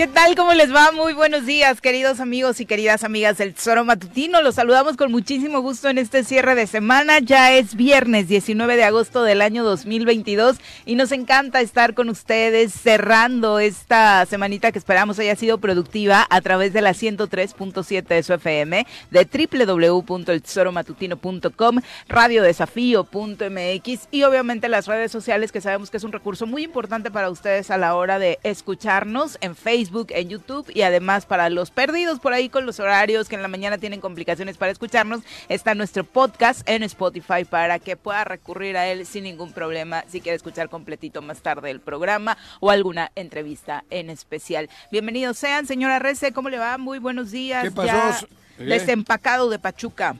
¿Qué tal? ¿Cómo les va? Muy buenos días, queridos amigos y queridas amigas del Tesoro Matutino. Los saludamos con muchísimo gusto en este cierre de semana. Ya es viernes 19 de agosto del año 2022 y nos encanta estar con ustedes cerrando esta semanita que esperamos haya sido productiva a través de la 103.7 de su FM, de www.eltesoromatutino.com, radiodesafío.mx y obviamente las redes sociales que sabemos que es un recurso muy importante para ustedes a la hora de escucharnos en Facebook en YouTube y además para los perdidos por ahí con los horarios que en la mañana tienen complicaciones para escucharnos, está nuestro podcast en Spotify para que pueda recurrir a él sin ningún problema si quiere escuchar completito más tarde el programa o alguna entrevista en especial. Bienvenidos sean, señora Rece, ¿cómo le va? Muy buenos días. ¿Qué pasó? Ya desempacado de Pachuca.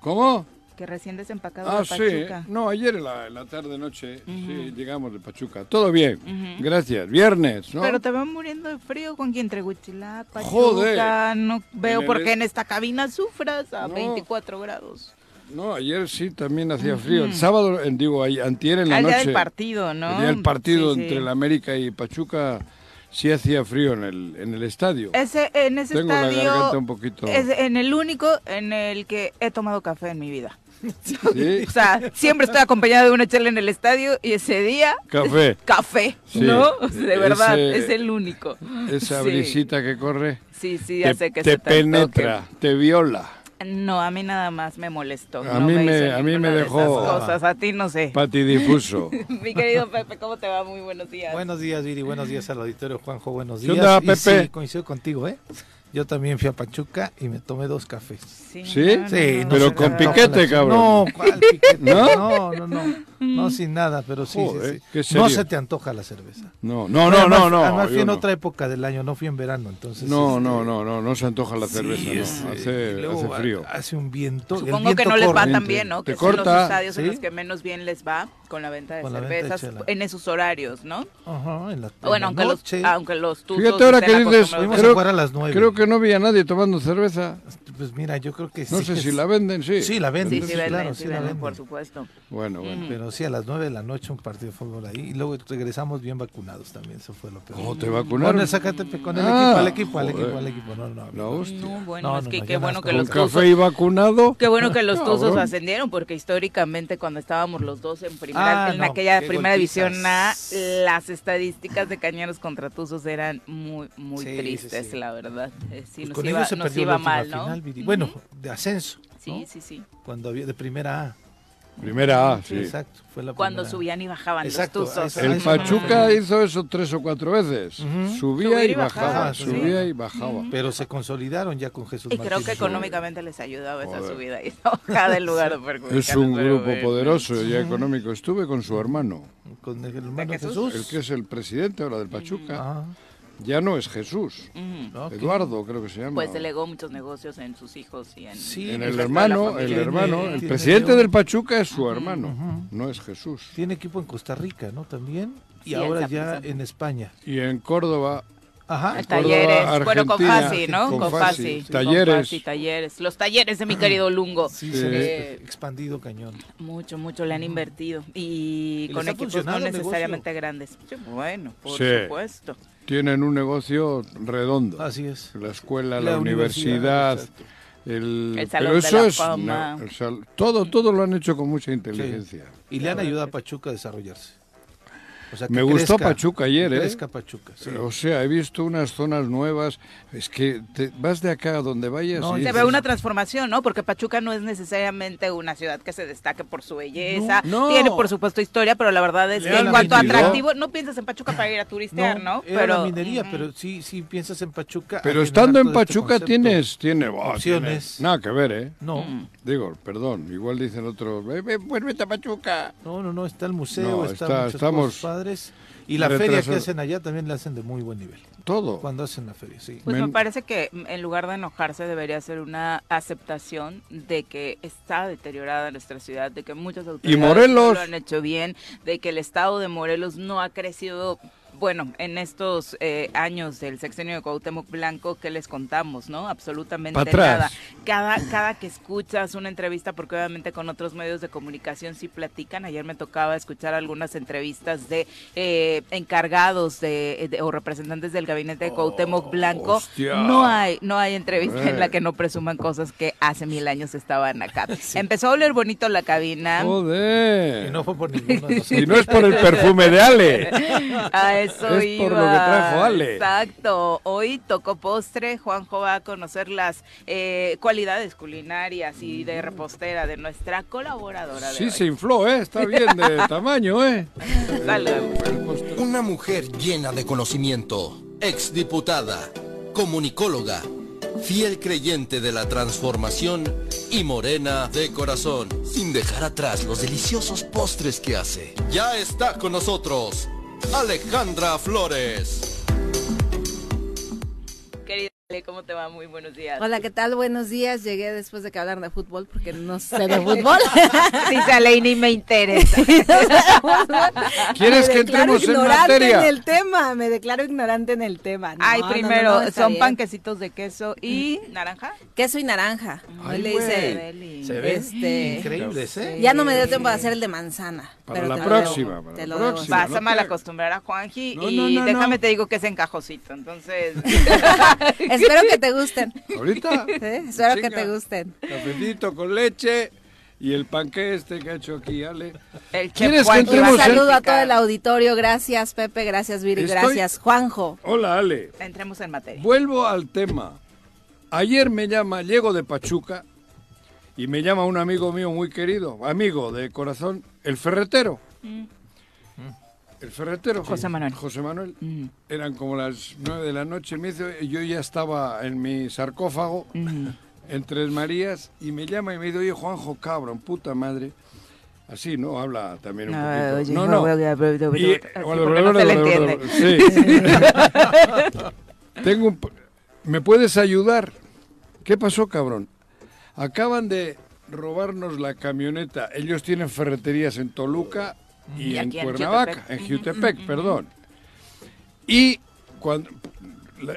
¿Cómo? Que recién desempacado ah, de Pachuca. Sí. No, ayer en la, tarde noche sí, llegamos de Pachuca. Todo bien. Gracias. Viernes, ¿no? Pero te van muriendo de frío con quien entre Huitzilac, Pachuca. Joder. No veo por qué en esta cabina sufras a 24 grados. No, ayer sí también hacía frío. El sábado, digo, antier en la Al noche. día del partido, ¿no? El día del partido entre el América y Pachuca sí hacía frío en el, en el estadio. Ese, en ese Tengo estadio. La garganta un poquito. Es en el único en el que he tomado café en mi vida. O sea, siempre estoy acompañada de una chela en el estadio y ese día... Café. Café, ¿no? De verdad, es el único. Esa brisita que corre. Sí, sí, ya te, sé que te penetra, te viola. No, a mí nada más me molestó. A mí me, a mí me dejó. cosas, a ti no sé. Patidifuso. Mi querido Pepe, ¿cómo te va? Muy buenos días. Buenos días, Viri. Buenos días al auditorio, Juanjo. Buenos días. ¿Qué onda, Pepe? sí, coincido contigo, ¿eh? Yo también fui a Pachuca y me tomé dos cafés. Sí, ¿Sí? no, sí, no, pero no, con piquete, cabrón. No, ¿cuál piquete? ¿No? No, no, no. No, sin nada, pero sí, Joder, sí, sí. No se te antoja la cerveza. No, no, no, además, no, no. Además fui en no. otra época del año, no fui en verano, entonces. No, este, no, no, no, no se antoja la cerveza, sí, no. este, Hace, luego hace frío. Hace un viento. el Supongo viento que no les va corre. tan bien, ¿no? Te Que son los corta, estadios en los que menos bien les va con la venta de Con la venta de cervezas en esos horarios, ¿no? Ajá, en la, en Bueno, aunque los, noche. aunque los Fíjate ahora que dices, creo- a las nueve. Creo que no vi a nadie tomando cerveza. Pues mira, yo creo que No sí sé que si la venden, sí. Sí, la venden. Sí, sí, sí, venden, claro, sí sí la venden, venden. por supuesto. Bueno, bueno. Pero sí, a las 9 de la noche un partido de fútbol ahí. Y luego regresamos bien vacunados también, eso fue lo peor. ¿Cómo te Con vacunaron? el Zacatepec, con el Ah, equipo, al equipo, al equipo, al equipo. No, no. Hostia. No, bueno, No, es no, que no, qué bueno que Con los café tuzos y vacunado. Qué bueno que los tuzos Cabrón. ascendieron, porque históricamente cuando estábamos los dos en primera, Ah, en no, aquella primera división A, las estadísticas de cañeros contra tuzos eran muy, muy tristes, sí. la verdad. Eh, sí, Pues nos con iba, ellos se nos perdió iba la última mal, ¿no? Bueno, de ascenso. Sí, ¿no? sí, sí. Cuando había de primera A. Primera A, sí. Exacto, fue la Cuando primera subían y bajaban Exacto, los tuzos. El Pachuca hizo eso tres o cuatro veces. Ujú. Subía y y bajaba, bajaba, sí. subía y bajaba. Pero se consolidaron ya con Jesús Y creo que económicamente les ayudaba esa subida y bajada lugar de Es un grupo poderoso y económico. Estuve con su hermano, Con el hermano ¿De Jesús. Jesús? el que es el presidente ahora del Pachuca. Ah, Ya no es Jesús. Ok. Eduardo, creo que se llama. Pues delegó muchos negocios en sus hijos y en, Sí, En el hermano, el hermano, el Tiene- presidente tiene- del Pachuca es su hermano, no es Jesús. Tiene equipo en Costa Rica, ¿no? También. Y Sí, ahora ya en España. Y en Córdoba, Ajá. Córdoba, talleres, bueno, con Fasi, ¿no? con Con Fasi. Fasi. con Talleres. Fasi, talleres. Los talleres de mi querido Lungo. Sí, Sí. se ha Eh, expandido cañón. Mucho, mucho le han invertido. Y, ¿Y le con equipos no necesariamente grandes. Bueno, por Sí. supuesto. tienen un negocio redondo. Así es. La escuela, la, La universidad, el, El Salón pero de eso la es Fama. no, el sal- todo, todo lo han hecho con mucha inteligencia. Y le han ayudado a Pachuca a desarrollarse. O sea, que Me gustó crezca, Pachuca ayer, que ¿eh? crezca Pachuca, sí. O sea, he visto unas zonas nuevas. Es que te vas de acá a donde vayas. No, y Se dices, ve una transformación, ¿no? Porque Pachuca no es necesariamente una ciudad que se destaque por su belleza. No, no. Tiene, por supuesto, historia, pero la verdad es que en cuanto a atractivo, no piensas en Pachuca para ir a turistear, ¿no? era la minería, pero sí, sí piensas en Pachuca. Pero estando en este Pachuca tienes, tiene, oh, Opciones. tiene- nada que ver, ¿eh? No, Mm. Digo, perdón, igual dicen otros, "Ve, ve, vuélvete a Pachuca. no, no, no, está el museo, No, está, está- estamos cosas padres. Y la feria que hacen allá también la hacen de muy buen nivel. Todo. Cuando hacen la feria, sí. Pues me parece que en lugar de enojarse debería ser una aceptación de que está deteriorada nuestra ciudad, de que muchas autoridades Morelos? no lo han hecho bien, de que el estado de Morelos no ha crecido bueno, en estos eh, años del sexenio de Cuauhtémoc Blanco, ¿qué les contamos, no? Absolutamente nada. Cada, cada que escuchas una entrevista, porque obviamente con otros medios de comunicación sí platican, ayer me tocaba escuchar algunas entrevistas de eh, encargados de, de- o representantes del gabinete de Cuauhtémoc Blanco. hostia. No hay, no hay entrevista en la Eh. que no presuman cosas que hace mil años estaban acá. Empezó a oler bonito la cabina. Joder. Y no fue por nosotros. Y no es por el perfume de Ale. A eso Es iba. por lo que trajo Ale. Exacto. Hoy tocó postre. Juanjo va a conocer las eh, cualidades culinarias y de repostera de nuestra colaboradora de Sí, hoy. se infló, ¿eh? Está bien de tamaño, ¿eh? Una mujer llena de conocimiento, exdiputada, comunicóloga, fiel creyente de la transformación y morena de corazón, sin dejar atrás los deliciosos postres que hace. Ya está con nosotros, Alejandra Flores. ¿Cómo te va? Muy buenos días. Hola, ¿qué tal? Buenos días. Llegué después de que hablaron de fútbol porque no sé de fútbol. Sí, sale y ni me interesa. ¿Quieres Me que declaro entremos en ignorante materia? en el tema. Me declaro ignorante en el tema. No, Ay, no, no, primero, no, son bien. panquecitos de queso y naranja. Queso y naranja. Hoy Ay, le hice. Se ven Este- increíbles, ¿eh? Ya no me dio tiempo de hacer el de manzana. Para pero la te lo próxima, debo, para te la lo debo. próxima. Vas no a mal acostumbrar a Juanji No, y no, no, déjame no. te digo que es encajosito, entonces... Espero que te gusten. Ahorita. ¿eh? Espero que te gusten. Cafecito con leche y el panque este que ha hecho aquí, Ale. El ¿Quieres chef Juanji que Un en- saludo a todo el auditorio. Gracias, Pepe. Gracias, Viri. Estoy- Gracias, Juanjo. Hola, Ale. Entremos en materia. Vuelvo al tema. Ayer me llama, llego de Pachuca y me llama un amigo mío muy querido, amigo de corazón, el ferretero. El ferretero. José Manuel. José Manuel. Mm, Eran como las nueve de la noche. Me dice, yo ya estaba en mi sarcófago mm. en Tres Marías y me llama y me dice, oye, Juanjo, cabrón, puta madre. Así, ¿no? Habla también un No, poquito. oye, no, no, no. Sí. Tengo un... ¿Me puedes ayudar? ¿Qué pasó, cabrón? Acaban de robarnos la camioneta. Ellos tienen ferreterías en Toluca y, Y en Cuernavaca, Jutepec. en Jutepec, perdón. Y cuando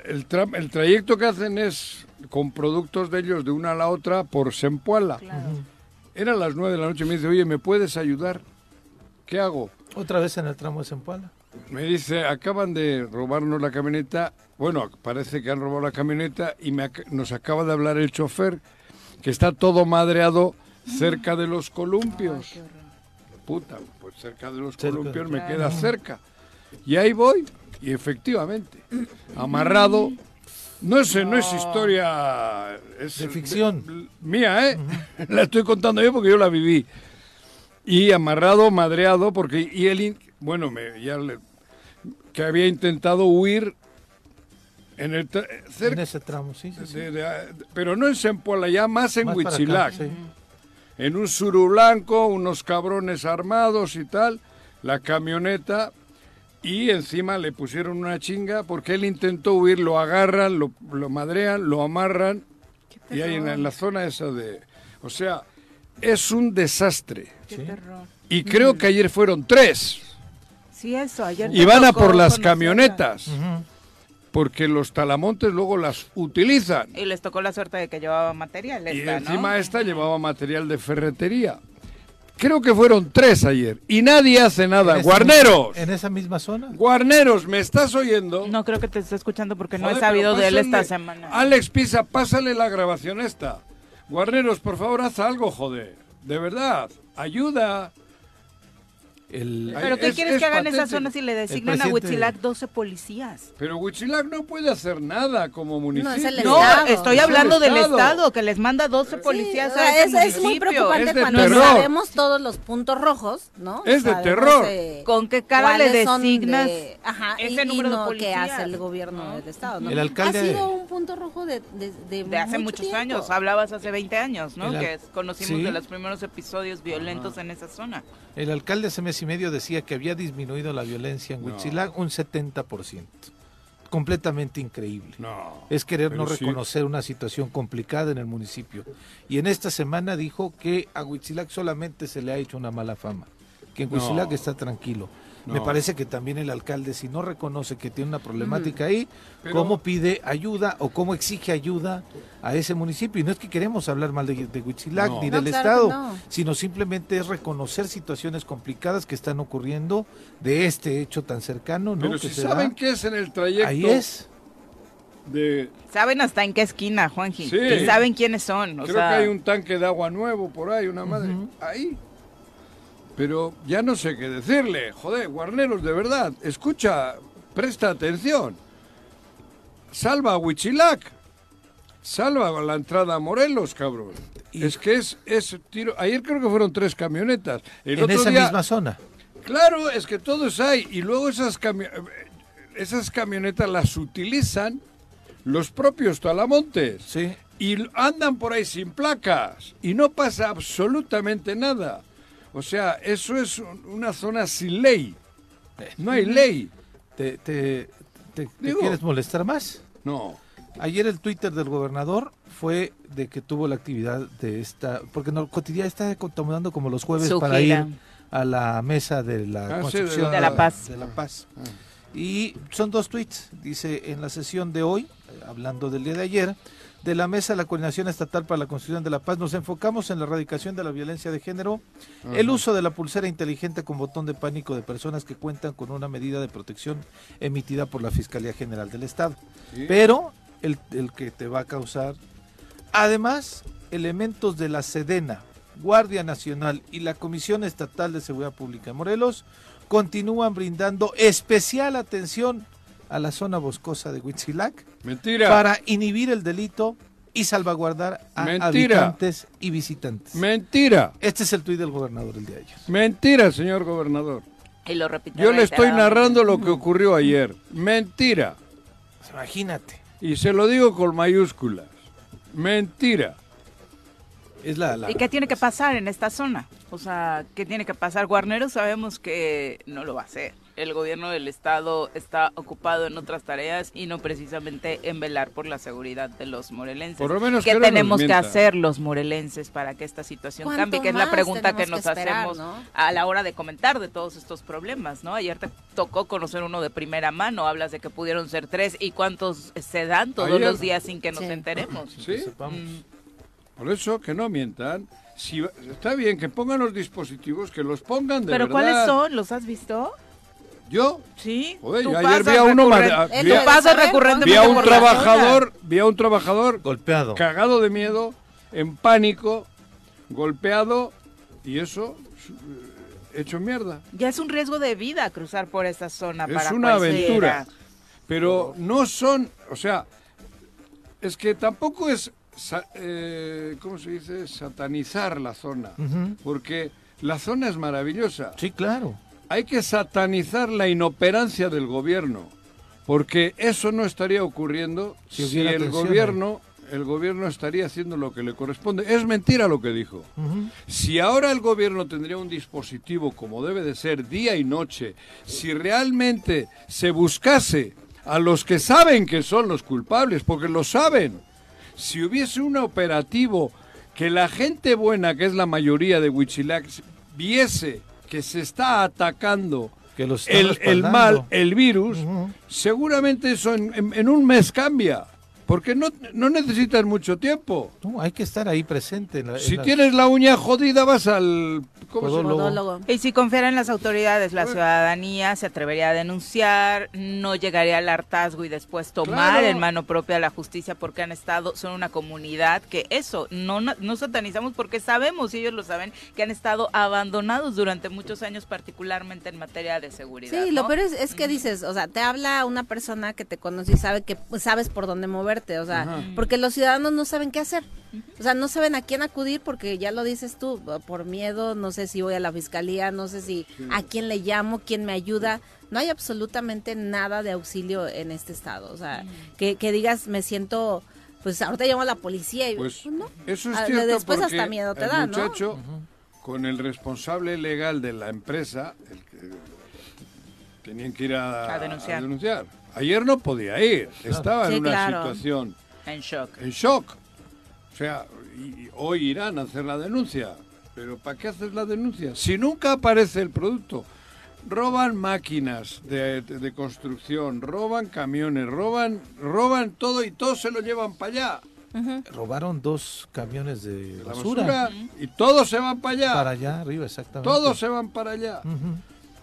el, tra- el trayecto que hacen es con productos de ellos de una a la otra por Sempuala. Eran las nueve de la noche y me dice, oye, ¿me puedes ayudar? ¿Qué hago? Otra vez en el tramo de Zempoala. Me dice, acaban de robarnos la camioneta. Bueno, parece que han robado la camioneta y me ac- nos acaba de hablar el chofer que está todo madreado cerca de los columpios. Puta, pues cerca de los Cerca. columpios me queda cerca. Y ahí voy, y efectivamente, amarrado. No es, no es historia es De ficción. de- mía, ¿eh? La estoy contando yo porque yo la viví. Y amarrado, madreado, porque y él, bueno, me, ya le- que había intentado huir en el En cerca, ese tramo, sí, sí, sí. de- de- pero no en Sempoala, ya más en Más acá, Huitzilac. sí. En un suru blanco, unos cabrones armados y tal, la camioneta, y encima le pusieron una chinga porque él intentó huir, lo agarran, lo, lo madrean, lo amarran, y ahí en la, en la zona esa de... O sea, es un desastre. Qué terror. Y creo que ayer fueron tres. Sí, eso, ayer Y van a por las camionetas. Porque los talamontes luego las utilizan. Y les tocó la suerte de que llevaba material Y encima esta llevaba material de ferretería. Creo que fueron tres ayer. Y nadie hace nada. En ¡Guarneros! misma- En esa misma zona. ¡Guarneros! ¿Me estás oyendo? No creo que te esté escuchando porque no he sabido de él esta semana. Alex Pisa, pásale la grabación esta. Guarneros, por favor, haz algo, joder. De verdad. Ayuda. El, ¿Pero qué es- quieres es que hagan esa patético. zona si le designan a Huitzilac 12 policías? Pero Huitzilac no puede hacer nada como municipio. es el No, estoy Es el hablando del Estado. Estado, que les manda 12 policías Sí, a ese es, es muy preocupante Es de cuando terror. sabemos todos los puntos rojos, ¿no? Es de Sabemos, terror. eh, ¿Con qué cara le designas de- ajá, y- ese y, número de no policías? que hace el gobierno del estado, ¿no? El alcalde- ha sido un punto rojo de, de, de De hace mucho muchos tiempo. años, hablabas hace 20 años, ¿no? El Que conocimos Sí. de los primeros episodios violentos en esa zona. el alcalde hace mes y medio decía que había disminuido la violencia en No. Huitzilac un 70%. Completamente increíble. No. Es querer no sí. reconocer una situación complicada en el municipio. Y en esta semana dijo que a Huitzilac solamente se le ha hecho una mala fama, que en No. Huitzilac está tranquilo. Me parece que también el alcalde, si no reconoce que tiene una problemática ahí, Pero- ¿cómo pide ayuda o cómo exige ayuda a ese municipio? Y no es que queremos hablar mal de, de Huitzilac No. ni No, del claro Estado, sino simplemente es reconocer situaciones complicadas que están ocurriendo de este hecho tan cercano, ¿no? Pero que si se saben da. que es en el trayecto Ahí es. de... Saben hasta en qué esquina, Juanji. Sí. Y saben quiénes son. O Creo sea, que hay un tanque de agua nuevo por ahí, una madre. Ahí. Pero ya no sé qué decirle. Joder, Guarneros, de verdad. Escucha, presta atención. Salva a Huichilac. Salva la entrada a Morelos, cabrón. Y- Es que es, es tiro. Ayer creo que fueron tres camionetas. El en otro esa día- misma zona. Claro, es que todos hay. Y luego esas, cami- esas camionetas las utilizan los propios talamontes. Sí. Y andan por ahí sin placas. Y no pasa absolutamente nada. O sea, eso es un- una zona sin ley. No hay ley. ¿Te, te, te- quieres molestar más? No. Ayer el Twitter del gobernador fue de que tuvo la actividad de esta, porque no, cotidiana está tomando como los jueves Su para gira. ir a la mesa de la Ah, sí, de construcción la- De la paz. de la paz. Ah. Y son dos tweets. Dice en la sesión de hoy, hablando del día de ayer, de la mesa de la coordinación estatal para la construcción de la paz, nos enfocamos en la erradicación de la violencia de género, el uso de la pulsera inteligente con botón de pánico de personas que cuentan con una medida de protección emitida por la Fiscalía General del Estado Sí. pero el, el que te va a causar. Además, elementos de la Sedena, Guardia Nacional y la Comisión Estatal de Seguridad Pública de Morelos continúan brindando especial atención a la zona boscosa de Huitzilac Mentira. para inhibir el delito y salvaguardar a Mentira. habitantes y visitantes. Mentira. Este es el tuit del gobernador el día de ayer. Mentira, señor gobernador. Y lo repito Yo le estoy narrando lo que ocurrió ayer. Mentira. Imagínate. Y se lo digo con mayúsculas. Mentira. Es la, la- ¿Y qué tiene que pasar en esta zona? O sea, ¿qué tiene que pasar? Guarneros sabemos que no lo va a hacer. El gobierno del estado está ocupado en otras tareas y no precisamente en velar por la seguridad de los morelenses. Por lo menos ¿Qué tenemos que hacer los morelenses para que esta situación ¿Cuánto cambie? Que es la pregunta que nos que esperar, hacemos no? a la hora de comentar de todos estos problemas, ¿no? Ayer te tocó conocer uno de primera mano, hablas de que pudieron ser tres y cuántos se dan todos Ayer- los días sin que nos Sí. enteremos. ¿Sí? sepamos. Mm. Por eso que no mientan. Si, está bien que pongan los dispositivos, que los pongan de ¿Pero verdad. cuáles son? ¿Los has visto? Yo Sí. Joder, Tú yo ayer vi a uno Él vi a- recurrentemente vi a un trabajador, vi a un trabajador golpeado. cagado de miedo, en pánico, golpeado y eso eh, hecho mierda. Ya es un riesgo de vida cruzar por esta zona Es para una cualquiera. aventura. Pero no son, o sea, es que tampoco es, sa- eh, ¿cómo se dice? Satanizar la zona, porque la zona es maravillosa. Sí, claro. Hay que satanizar la inoperancia del gobierno, porque eso no estaría ocurriendo Si el atención gobierno, el gobierno estaría haciendo lo que le corresponde. Es mentira lo que dijo. Si ahora el gobierno tendría un dispositivo como debe de ser día y noche, si realmente se buscase a los que saben que son los culpables, porque lo saben, si hubiese un operativo que la gente buena, que es la mayoría de Huichilac, viese que se está atacando Que los el, el mal, el virus, seguramente eso en, en- en un mes cambia, porque no, no necesitas mucho tiempo. No, hay que estar ahí presente. en la- en Si la- tienes la uña jodida, vas al. ¿Cómo se llama? Podólogo. Y si confiara en las autoridades, la Bueno. ciudadanía se atrevería a denunciar, no llegaría al hartazgo y después tomar Claro. en mano propia la justicia porque han estado, son una comunidad que eso, no, no satanizamos porque sabemos, y ellos lo saben, que han estado abandonados durante muchos años, particularmente en materia de seguridad. Sí, lo peor es, es que dices, o sea, te habla una persona que te conoce y sabe que pues, sabes por dónde moverte, o sea, Ajá. porque los ciudadanos no saben qué hacer. O sea, no saben a quién acudir porque ya lo dices tú, por miedo, no sé si voy a la fiscalía, no sé si a quién le llamo, quién me ayuda. No hay absolutamente nada de auxilio en este estado. O sea, que, que digas, me siento, pues ahorita llamo a la policía y Pues no. eso es Ah, cierto después porque hasta miedo te el da, ¿no? muchacho con el responsable legal de la empresa, el que tenían que ir a, A denunciar. denunciar. Ayer no podía ir, estaba Sí, en una claro. situación En shock. en shock. O sea, y- y hoy irán a hacer la denuncia. Pero ¿para qué haces la denuncia? Si nunca aparece el producto. roban máquinas de, de construcción, roban camiones, roban, roban todo y todo se lo llevan para allá. Robaron dos camiones de basura. basura, y todos se van para allá. Para allá arriba, exactamente. todos se van para allá.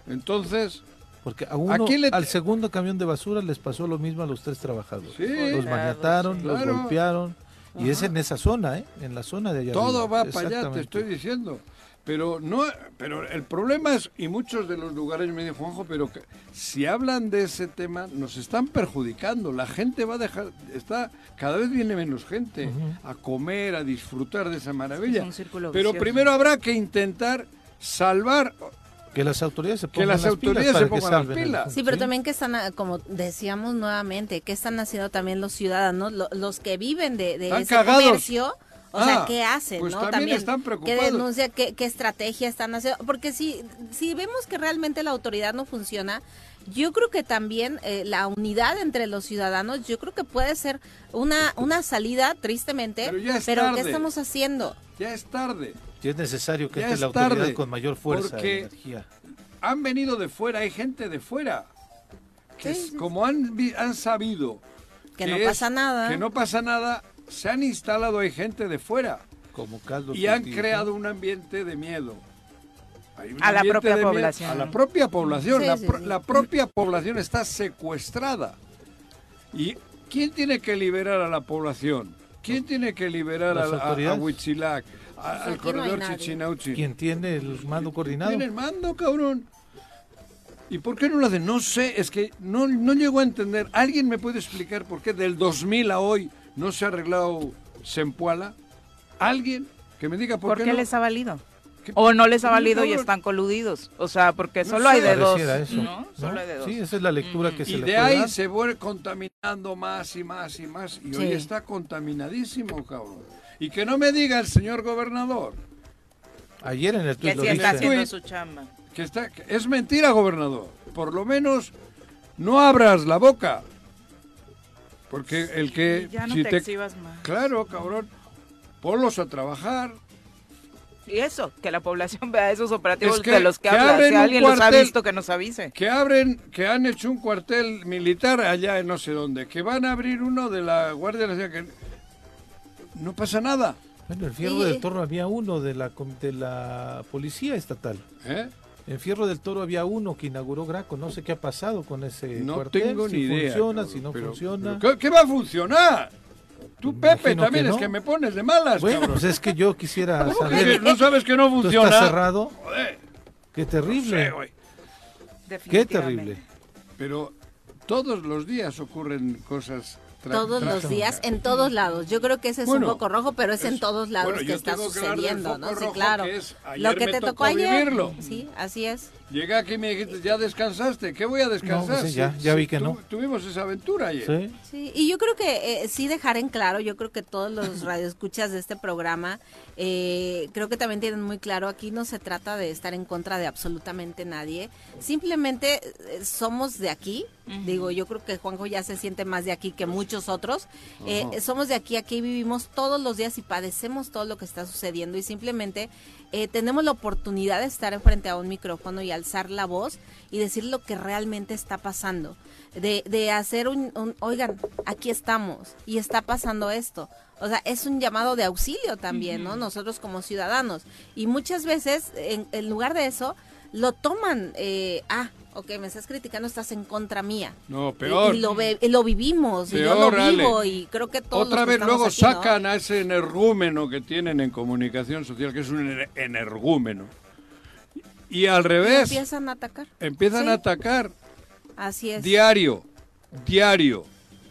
Entonces, Porque a uno, Aquí le- al segundo camión de basura les pasó lo mismo a los tres trabajadores. Sí. Los Claro, maniataron, sí. los golpearon. Y es en esa zona, ¿eh? En la zona de allá todo arriba. va para allá, te estoy diciendo. Pero no, pero el problema es, y muchos de los lugares me dicen, Juanjo, pero que, si hablan de ese tema, nos están perjudicando. La gente va a dejar, está, cada vez viene menos gente a comer, a disfrutar de esa maravilla. Es un círculo pero vicioso. primero habrá que intentar salvar, Que las autoridades se Que pongan las las autoridades pilas se que pongan las pilas. Sí, pero también que están, ah, como decíamos nuevamente, que están haciendo también los ciudadanos, lo- los que viven de, de ese cagados. comercio. O Ah, sea, ¿qué hacen? pues ¿no? también están ¿Qué preocupados. denuncia, qué, qué estrategia están haciendo? Porque si, si vemos que realmente la autoridad no funciona, yo creo que también eh, la unidad entre los ciudadanos, yo creo que puede ser una, una salida, tristemente, Pero ya es ¿qué tarde. estamos haciendo? ya es tarde. Y es necesario que Ya entre es la autoridad tarde, con mayor fuerza porque- y energía. Han venido de fuera, hay gente de fuera. Que Sí, es- sí, como han, vi- han sabido Que no es- pasa nada. Que no pasa nada, se han instalado hay gente de fuera Como caldo y han cultivo. creado un ambiente de miedo. Hay un A la propia de miedo- población. A la propia población. Sí, la, sí, pro- sí. la propia población está secuestrada. ¿Y quién tiene que liberar a la población? ¿Quién tiene que liberar a, a- a. Huitzilac, al aquí no hay corredor nadie. Chichinauchi? ¿Quién tiene el mando coordinado? Tiene el mando, cabrón. ¿Y por qué no lo hacen? No sé, es que no, no llego a entender. ¿Alguien me puede explicar por qué del 2000 a hoy no se ha arreglado Sempuala? ¿Alguien? Que me diga por, ¿Por qué, qué no? les ha valido? ¿Qué- O no les ha No, valido y están coludidos. O sea, porque No solo hay sé. de dos. Eso, ¿no? Solo hay de dos. Sí, esa es la lectura que se Y le de puede ahí dar. se vuelve contaminando más y más y más. Y hoy Sí. está contaminadísimo, cabrón. Y que no me diga el señor gobernador Ayer en el Que tuit sí lo está dice. haciendo su chamba. que está que es mentira, gobernador. Por lo menos no abras la boca. Porque el que Ya no si te, exhibas más. Claro, cabrón. Ponlos a trabajar. Y eso, que la población vea esos operativos Es que- de los que, que habla. Si alguien los ha cuartel. visto, que nos avise. Que abren, que han hecho un cuartel militar allá en no sé dónde. Que van a abrir uno de la Guardia Nacional. Que no pasa nada. Bueno, en Fierro Sí. del Toro había uno de la, com- de la policía estatal. ¿eh? En Fierro del Toro había uno que inauguró Graco. No sé qué ha pasado con ese No cuartel. tengo si ni idea. funciona, si no pero- funciona. pero ¿qué, qué va a funcionar? Tú, Pepe, también que es no. que me pones de malas, Bueno, cabrón. pues es que yo quisiera ¿Cómo que saber. no sabes que no ¿Tú funciona? estás cerrado? Joder, Qué no terrible. sé, güey. Qué terrible. Pero todos los días ocurren cosas. Todos los días, en todos lados. Yo creo que ese es Bueno, un foco rojo, pero es, en todos lados bueno, que está sucediendo, ¿no? Sí, claro. que es, Lo que te tocó tocó ayer. vivirlo. Sí, así es. Llegué aquí y me dijiste, ¿ya descansaste? ¿Qué voy a descansar? No, pues sí, ya- ya vi que no. Tuvimos esa aventura ayer. Sí. Sí, y yo creo que eh, sí dejar en claro, yo creo que todos los radioescuchas de este programa, eh, creo que también tienen muy claro, aquí no se trata de estar en contra de absolutamente nadie, simplemente eh, somos de aquí, digo, yo creo que Juanjo ya se siente más de aquí que muchos otros, eh, Ajá. somos de aquí, aquí vivimos todos los días y padecemos todo lo que está sucediendo y simplemente eh, tenemos la oportunidad de estar frente a un micrófono y alzar la voz y decir lo que realmente está pasando. De, de hacer un, un, oigan, aquí estamos y está pasando esto. O sea, es un llamado de auxilio también, ¿no? Nosotros como ciudadanos. Y muchas veces, en, en lugar de eso, lo toman, eh, ah, ok, me estás criticando, estás en contra mía. No, peor. Y, lo, ve- y lo vivimos, y yo Peor, lo vivo, y creo que todos Otra los que vez luego aquí, ¿no? sacan a ese energúmeno que tienen en comunicación social, que es un ener- energúmeno. Y al Y revés, empiezan a atacar. empiezan Sí. a atacar Así es. diario, diario.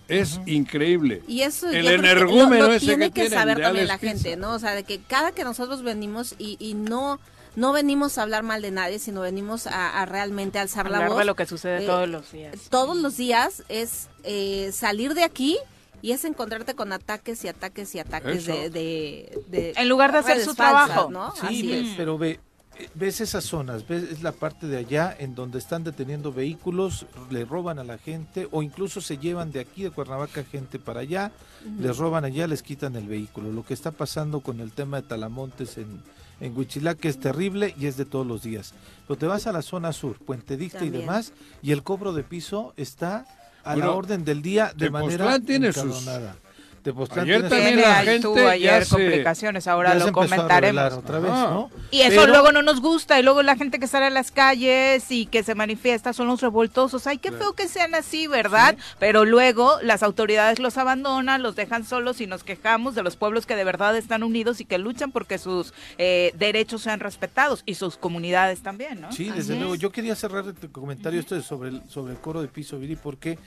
Es increíble. Y eso El creo que energúmeno lo, lo ese tiene que que, saber también la gente. ¿no? O sea, de que cada que nosotros venimos y, y no no venimos a hablar mal de nadie, sino venimos a, a realmente alzar la Hablar voz. de lo que sucede Eh, todos los días. Todos los días es eh, salir de aquí y es encontrarte con ataques y ataques y ataques de, de, de En lugar de hacer su falsas, trabajo. ¿no? Sí, Así ve- es. pero ve, ves esas zonas, ves es la parte de allá en donde están deteniendo vehículos, le roban a la gente o incluso se llevan de aquí de Cuernavaca gente para allá, les roban allá, les quitan el vehículo. Lo que está pasando con el tema de Talamontes en, en Huichilac que es terrible y es de todos los días. Pero te vas a la zona sur, Puente Dicta y demás, y el cobro de piso está a la orden del día de manera tiene sus- encabronada. Tepoztlán Ayer tiene también Tiene la gente tuvo ayer complicaciones, ahora ya lo comentaremos. revelar otra vez, Ajá. ¿no? Y eso Pero- luego no nos gusta, y luego la gente que sale a las calles y que se manifiesta son los revoltosos. Ay, qué feo que sean así, ¿verdad? Pero luego las autoridades los abandonan, los dejan solos y nos quejamos de los pueblos que de verdad están unidos y que luchan porque sus eh, derechos sean respetados y sus comunidades también, ¿no? Sí, Así desde luego. es. Yo quería cerrar tu comentario esto de sobre el, sobre el coro de piso, Viri, porque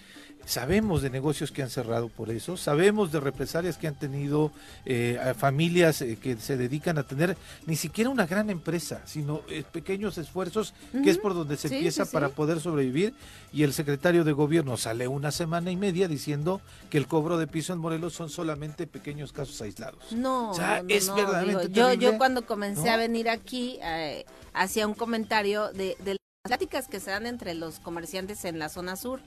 sabemos de negocios que han cerrado por eso, sabemos de represalias que han tenido eh, a familias eh, que se dedican a tener ni siquiera una gran empresa, sino eh, pequeños esfuerzos, que es por donde se Sí, empieza sí, sí. para poder sobrevivir. Y el secretario de gobierno sale una semana y media diciendo que el cobro de piso en Morelos son solamente pequeños casos aislados. No, O sea, no, es no, verdaderamente digo, yo, yo cuando comencé a venir aquí eh, hacía un comentario de, de pláticas que se dan entre los comerciantes en la zona sur,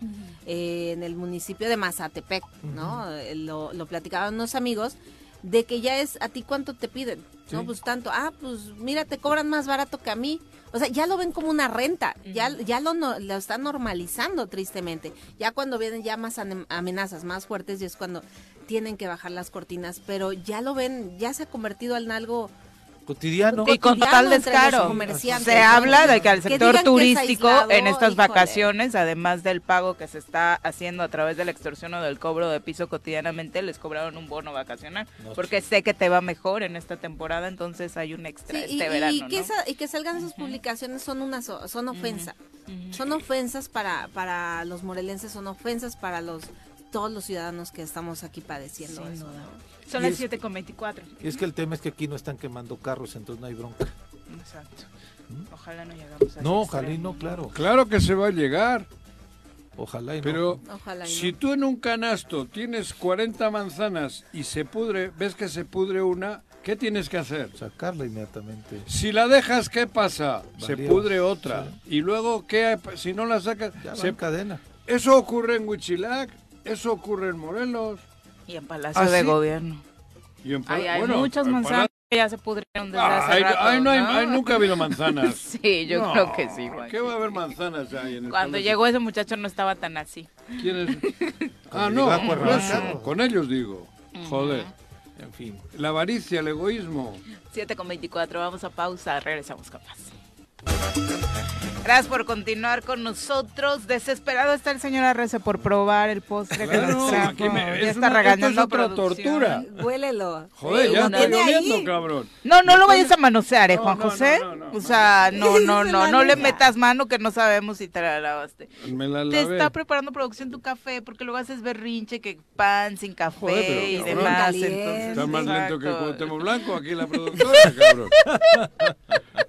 eh, en el municipio de Mazatepec, ¿no? Eh, lo, lo platicaban unos amigos de que ya es a ti cuánto te piden, no pues tanto, ah pues mira te cobran más barato que a mí, o sea ya lo ven como una renta, ya ya lo no- lo están normalizando tristemente, ya cuando vienen ya más amenazas más fuertes y es cuando tienen que bajar las cortinas, pero ya lo ven, ya se ha convertido en algo Cotidiano. Y con total descaro. Se habla de que al Que sector que turístico aislado, en estas híjole. vacaciones, además del pago que se está haciendo a través de la extorsión o del cobro de piso cotidianamente, les cobraron un bono vacacional. Porque sé que te va mejor en esta temporada, entonces hay un extra Sí, y, este y verano. que ¿no? esa- y que salgan esas publicaciones son una so- son ofensa. Son ofensas para para los morelenses, son ofensas para los todos los ciudadanos que estamos aquí padeciendo Sin eso. duda. ¿no? Son Y las es- 7.24. Y es que el tema es que aquí no están quemando carros, entonces no hay bronca. Exacto. Ojalá no llegamos a No, ojalá y no, claro. Claro que se va a llegar, Ojalá y no. pero Ojalá y si no. tú en un canasto tienes 40 manzanas y se pudre, ves que se pudre una, ¿qué tienes que hacer? Sacarla inmediatamente. Si la dejas, ¿qué pasa? Se pudre otra. Y luego, ¿qué? Si no la sacas, Ya se- en cadena. eso ocurre en Huichilac, eso ocurre en Morelos. Y en Palacio ¿Ah, de? Gobierno. Y en Ay, Pala- hay bueno, muchas manzanas que ya se pudrieron desde Ah, hace ay, rato, ay, no hay- ¿no? ay, nunca ha habido manzanas. Sí, yo No, creo que sí, Juan. ¿Qué va a haber manzanas ahí en el Cuando Palacio? llegó ese muchacho no estaba tan así. ¿Quién es? ah, no, eso, con ellos digo. Joder. En fin. La avaricia, el egoísmo. 7 con 24, vamos a pausa, regresamos con más. Gracias por continuar con nosotros. Desesperado está el señor Arrece por probar el postre que Claro, aquí me- Ya es está una- regañando esto es otra producción. tortura. Huélelo. Joder, Sí, ya ahí. lloviendo, cabrón. No, no lo vayas a manosear, ¿eh, Juan no, José? no, no, no. o sea, no, no, no, no le metas mano que no sabemos si te la lavaste. Me la Te está preparando producción tu café porque luego haces berrinche que pan sin café Joder, pero, y cabrón. demás. Entonces, Está más lento que exacto. Cuauhtémoc Blanco, aquí la productora, cabrón.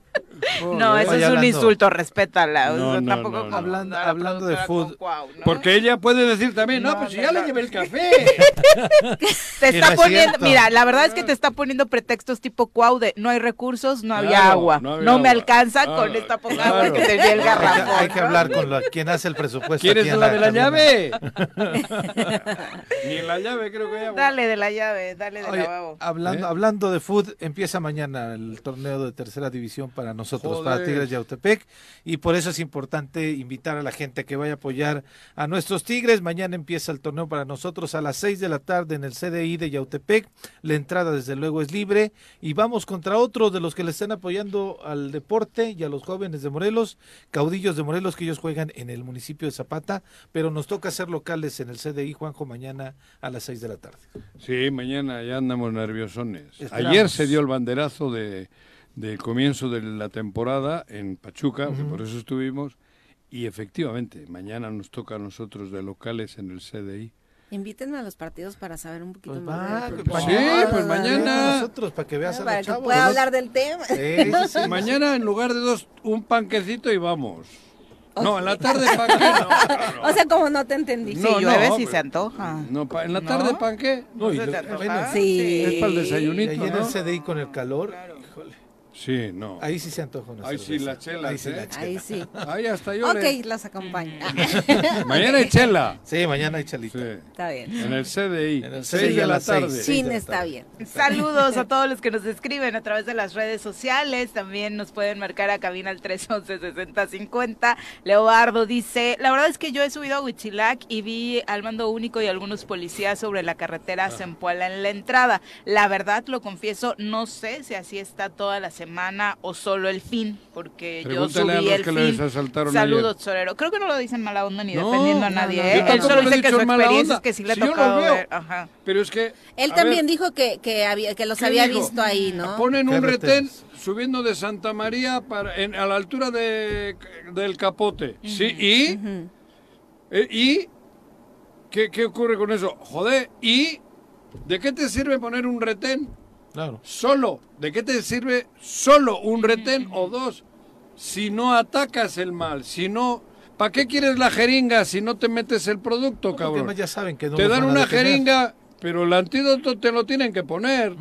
No, Joder. eso es un insulto, respétala. No, no, tampoco no, no. Hablando- la hablando de food. Cuau, ¿no? Porque ella puede decir también, no, No, pues si no, ya no. le llevé el café. Te está no es poniendo, cierto. mira, la verdad es que te está poniendo pretextos tipo Cuau de no hay recursos, no había Claro, agua, no no, me alcanza Ah, con esta poca claro. agua que te di el Hay que, garrafón. hay que ¿no? hablar con la, quien hace el presupuesto. ¿Quieres en la de la llave? Ni en la llave creo que hay agua. Dale de la llave, dale de Oye, lavabo. hablando, ¿Eh? hablando de food, empieza mañana el torneo de tercera división para nosotros, para Joder. Tigres de Yautepec, y por eso es importante invitar a la gente que vaya a apoyar a nuestros Tigres. Mañana empieza el torneo para nosotros a las 6 de la tarde en el CDI de Yautepec. La entrada, desde luego, es libre. Y vamos contra otro de los que le están apoyando al deporte y a los jóvenes de Morelos, caudillos de Morelos, que ellos juegan en el municipio de Zapata, pero nos toca ser locales en el CDI, Juanjo, mañana a las 6 de la tarde. Sí, mañana ya andamos nerviosones. Esperamos. Ayer se dio el banderazo de, del comienzo de la temporada en Pachuca, que por eso estuvimos, y efectivamente, mañana nos toca a nosotros de locales en el CDI. Invítenme a los partidos para saber un poquito Pues más. va, que fútbol. Sí, pues mañana. Nosotros, para que veas a para los que chavos. pueda ¿no? hablar del tema. Sí, sí, sí. Mañana en lugar de dos, un panquecito y vamos. No, en la tarde panqué no. claro. O sea, como no te entendí. Si No, llueve, no, si pero- se antoja. No, pa- en la ¿No? tarde panqué. No, y ¿Se te antoja? bueno, Sí. Es para el desayunito, ahí en el ¿no? CDI con el calor, híjole. Sí, no. Ahí sí se antoja una Ahí sí, la chela, Ahí sí, ¿eh? la chela. Ahí sí. Ahí hasta yo Ok, le- las acompaño. Mañana hay chela. Sí, mañana hay chalita. Sí. Está bien. En el CDI. En el 6 CDI de a la las seis. tarde. Sí. Chin de la está tarde. bien. Saludos a todos los que nos escriben a través de las redes sociales. También nos pueden marcar a cabina al 311-6050. Leobardo dice, la verdad es que yo he subido a Huitzilac y vi al mando único y algunos policías sobre la carretera Zempoala en la entrada. La verdad, lo confieso, no sé si así está toda la semana o solo el fin, porque Pregúntale yo a subí los el que les fin. asaltaron Saludos, Sorero. Creo que no lo dicen mala onda ni No, defendiendo a no, nadie. no, ¿eh? yo Él solo dice que su experiencia onda. es que sí le ha Si yo los tocado ver. Ajá. Pero es que. Él a también ver, dijo que, que, había, que los ¿qué había dijo? visto ahí, ¿no? Ponen un ¿Qué retén subiendo de Santa María para, en- a la altura de, del capote. ¿Sí? ¿Y? Ujú. Eh, ¿Y? ¿Qué, ¿Qué ocurre con eso? Joder, ¿y? ¿De qué te sirve poner un retén? Claro. Solo. ¿De qué te sirve solo un retén o dos? Si no atacas el mal, si no... ¿Para qué quieres la jeringa si no te metes el producto, cabrón? además ya saben que no te dan una jeringa, pero el antídoto te lo tienen que poner.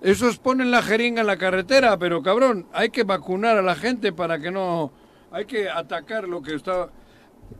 Esos ponen la jeringa en la carretera, pero cabrón, hay que vacunar a la gente para que no... Hay que atacar lo que está...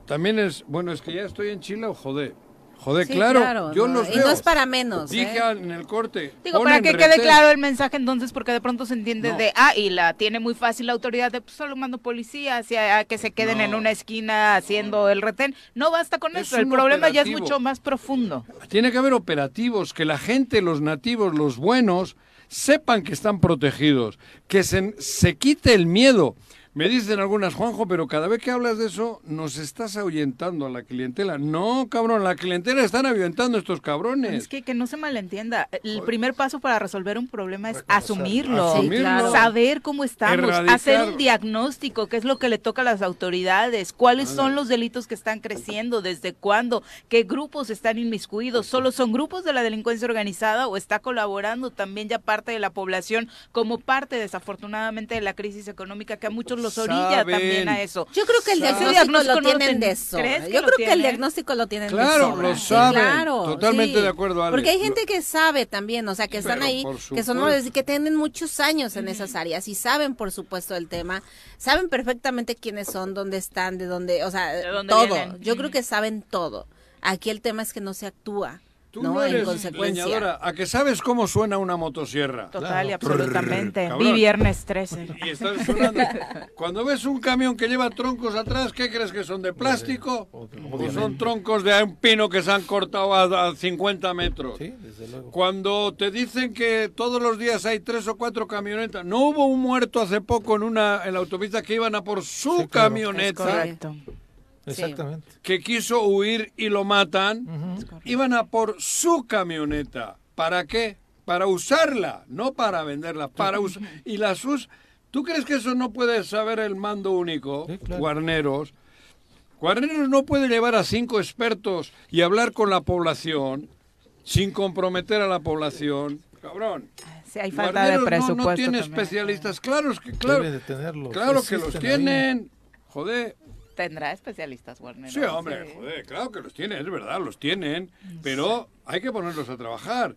También es... Bueno, es que ya estoy en Chile o joder. Joder, Sí, claro, yo no, los y veo. no es para menos. Dije ¿eh? en el corte. Digo, para que quede claro el mensaje entonces, porque de pronto se entiende No. de, ah, y la tiene muy fácil la autoridad de, pues solo mando policías y a, a que se queden No. en una esquina haciendo el retén. No basta con Es eso, el problema ya es mucho más profundo. Tiene que haber operativos, que la gente, los nativos, los buenos, sepan que están protegidos, que se, se quite el miedo. Me dicen algunas, Juanjo, pero cada vez que hablas de eso, nos estás ahuyentando a la clientela. No, cabrón, la clientela están ahuyentando estos cabrones. Es que, que no se malentienda. El primer paso para resolver un problema es asumirlo, Asumirlo. Sí, claro. saber cómo estamos, Erradicar. hacer un diagnóstico, qué es lo que le toca a las autoridades, cuáles son los delitos que están creciendo, desde cuándo, qué grupos están inmiscuidos, solo son grupos de la delincuencia organizada o está colaborando también ya parte de la población como parte desafortunadamente de la crisis económica que a muchos los orilla Saben. también a eso. Yo creo que el diagnóstico, diagnóstico lo lo tienen de sobra. ¿Crees que Yo lo creo que el diagnóstico lo tienen Claro, de sobra. lo Sí, saben. claro, Totalmente sí. de acuerdo, Ale. Porque hay Lo- gente que sabe también, o sea, que están Pero ahí, que son que tienen muchos años en esas áreas y saben, por supuesto, el tema. Saben perfectamente quiénes son, dónde están, de dónde, o sea, todo. vienen. Yo creo que saben todo. Aquí el tema es que no se actúa, Tú ¿no? no en eres consecuencia. leñadora, a que sabes cómo suena una motosierra. Total y Claro. absolutamente. Cabrón. Vi viernes 13. Y estás sonando. Cuando ves un camión que lleva troncos atrás, ¿qué crees que son de plástico? O son troncos de un pino que se han cortado a, a 50 metros. Sí, desde luego. Cuando te dicen que todos los días hay tres o cuatro camionetas, no hubo un muerto hace poco en una en la autopista que iban a por su Sí, claro. camioneta Correcto. Exactamente. que quiso huir y lo matan, iban a por su camioneta. ¿Para qué? Para usarla, no para venderla, para usar. Y las us ¿Tú crees que eso no puede saber el mando único, Sí, claro. Guarneros? Guarneros no puede llevar a cinco expertos y hablar con la población sin comprometer a la población. Cabrón. Sí, hay falta de Guarneros no- presupuesto. no, tiene también. especialistas, claro, es que claro, Debe de tenerlos. claro que los existen ahí. tienen. Joder, Tendrá especialistas, Warner. Sí, hombre, joder, claro que los tienen, es verdad, los tienen, pero hay que ponerlos a trabajar.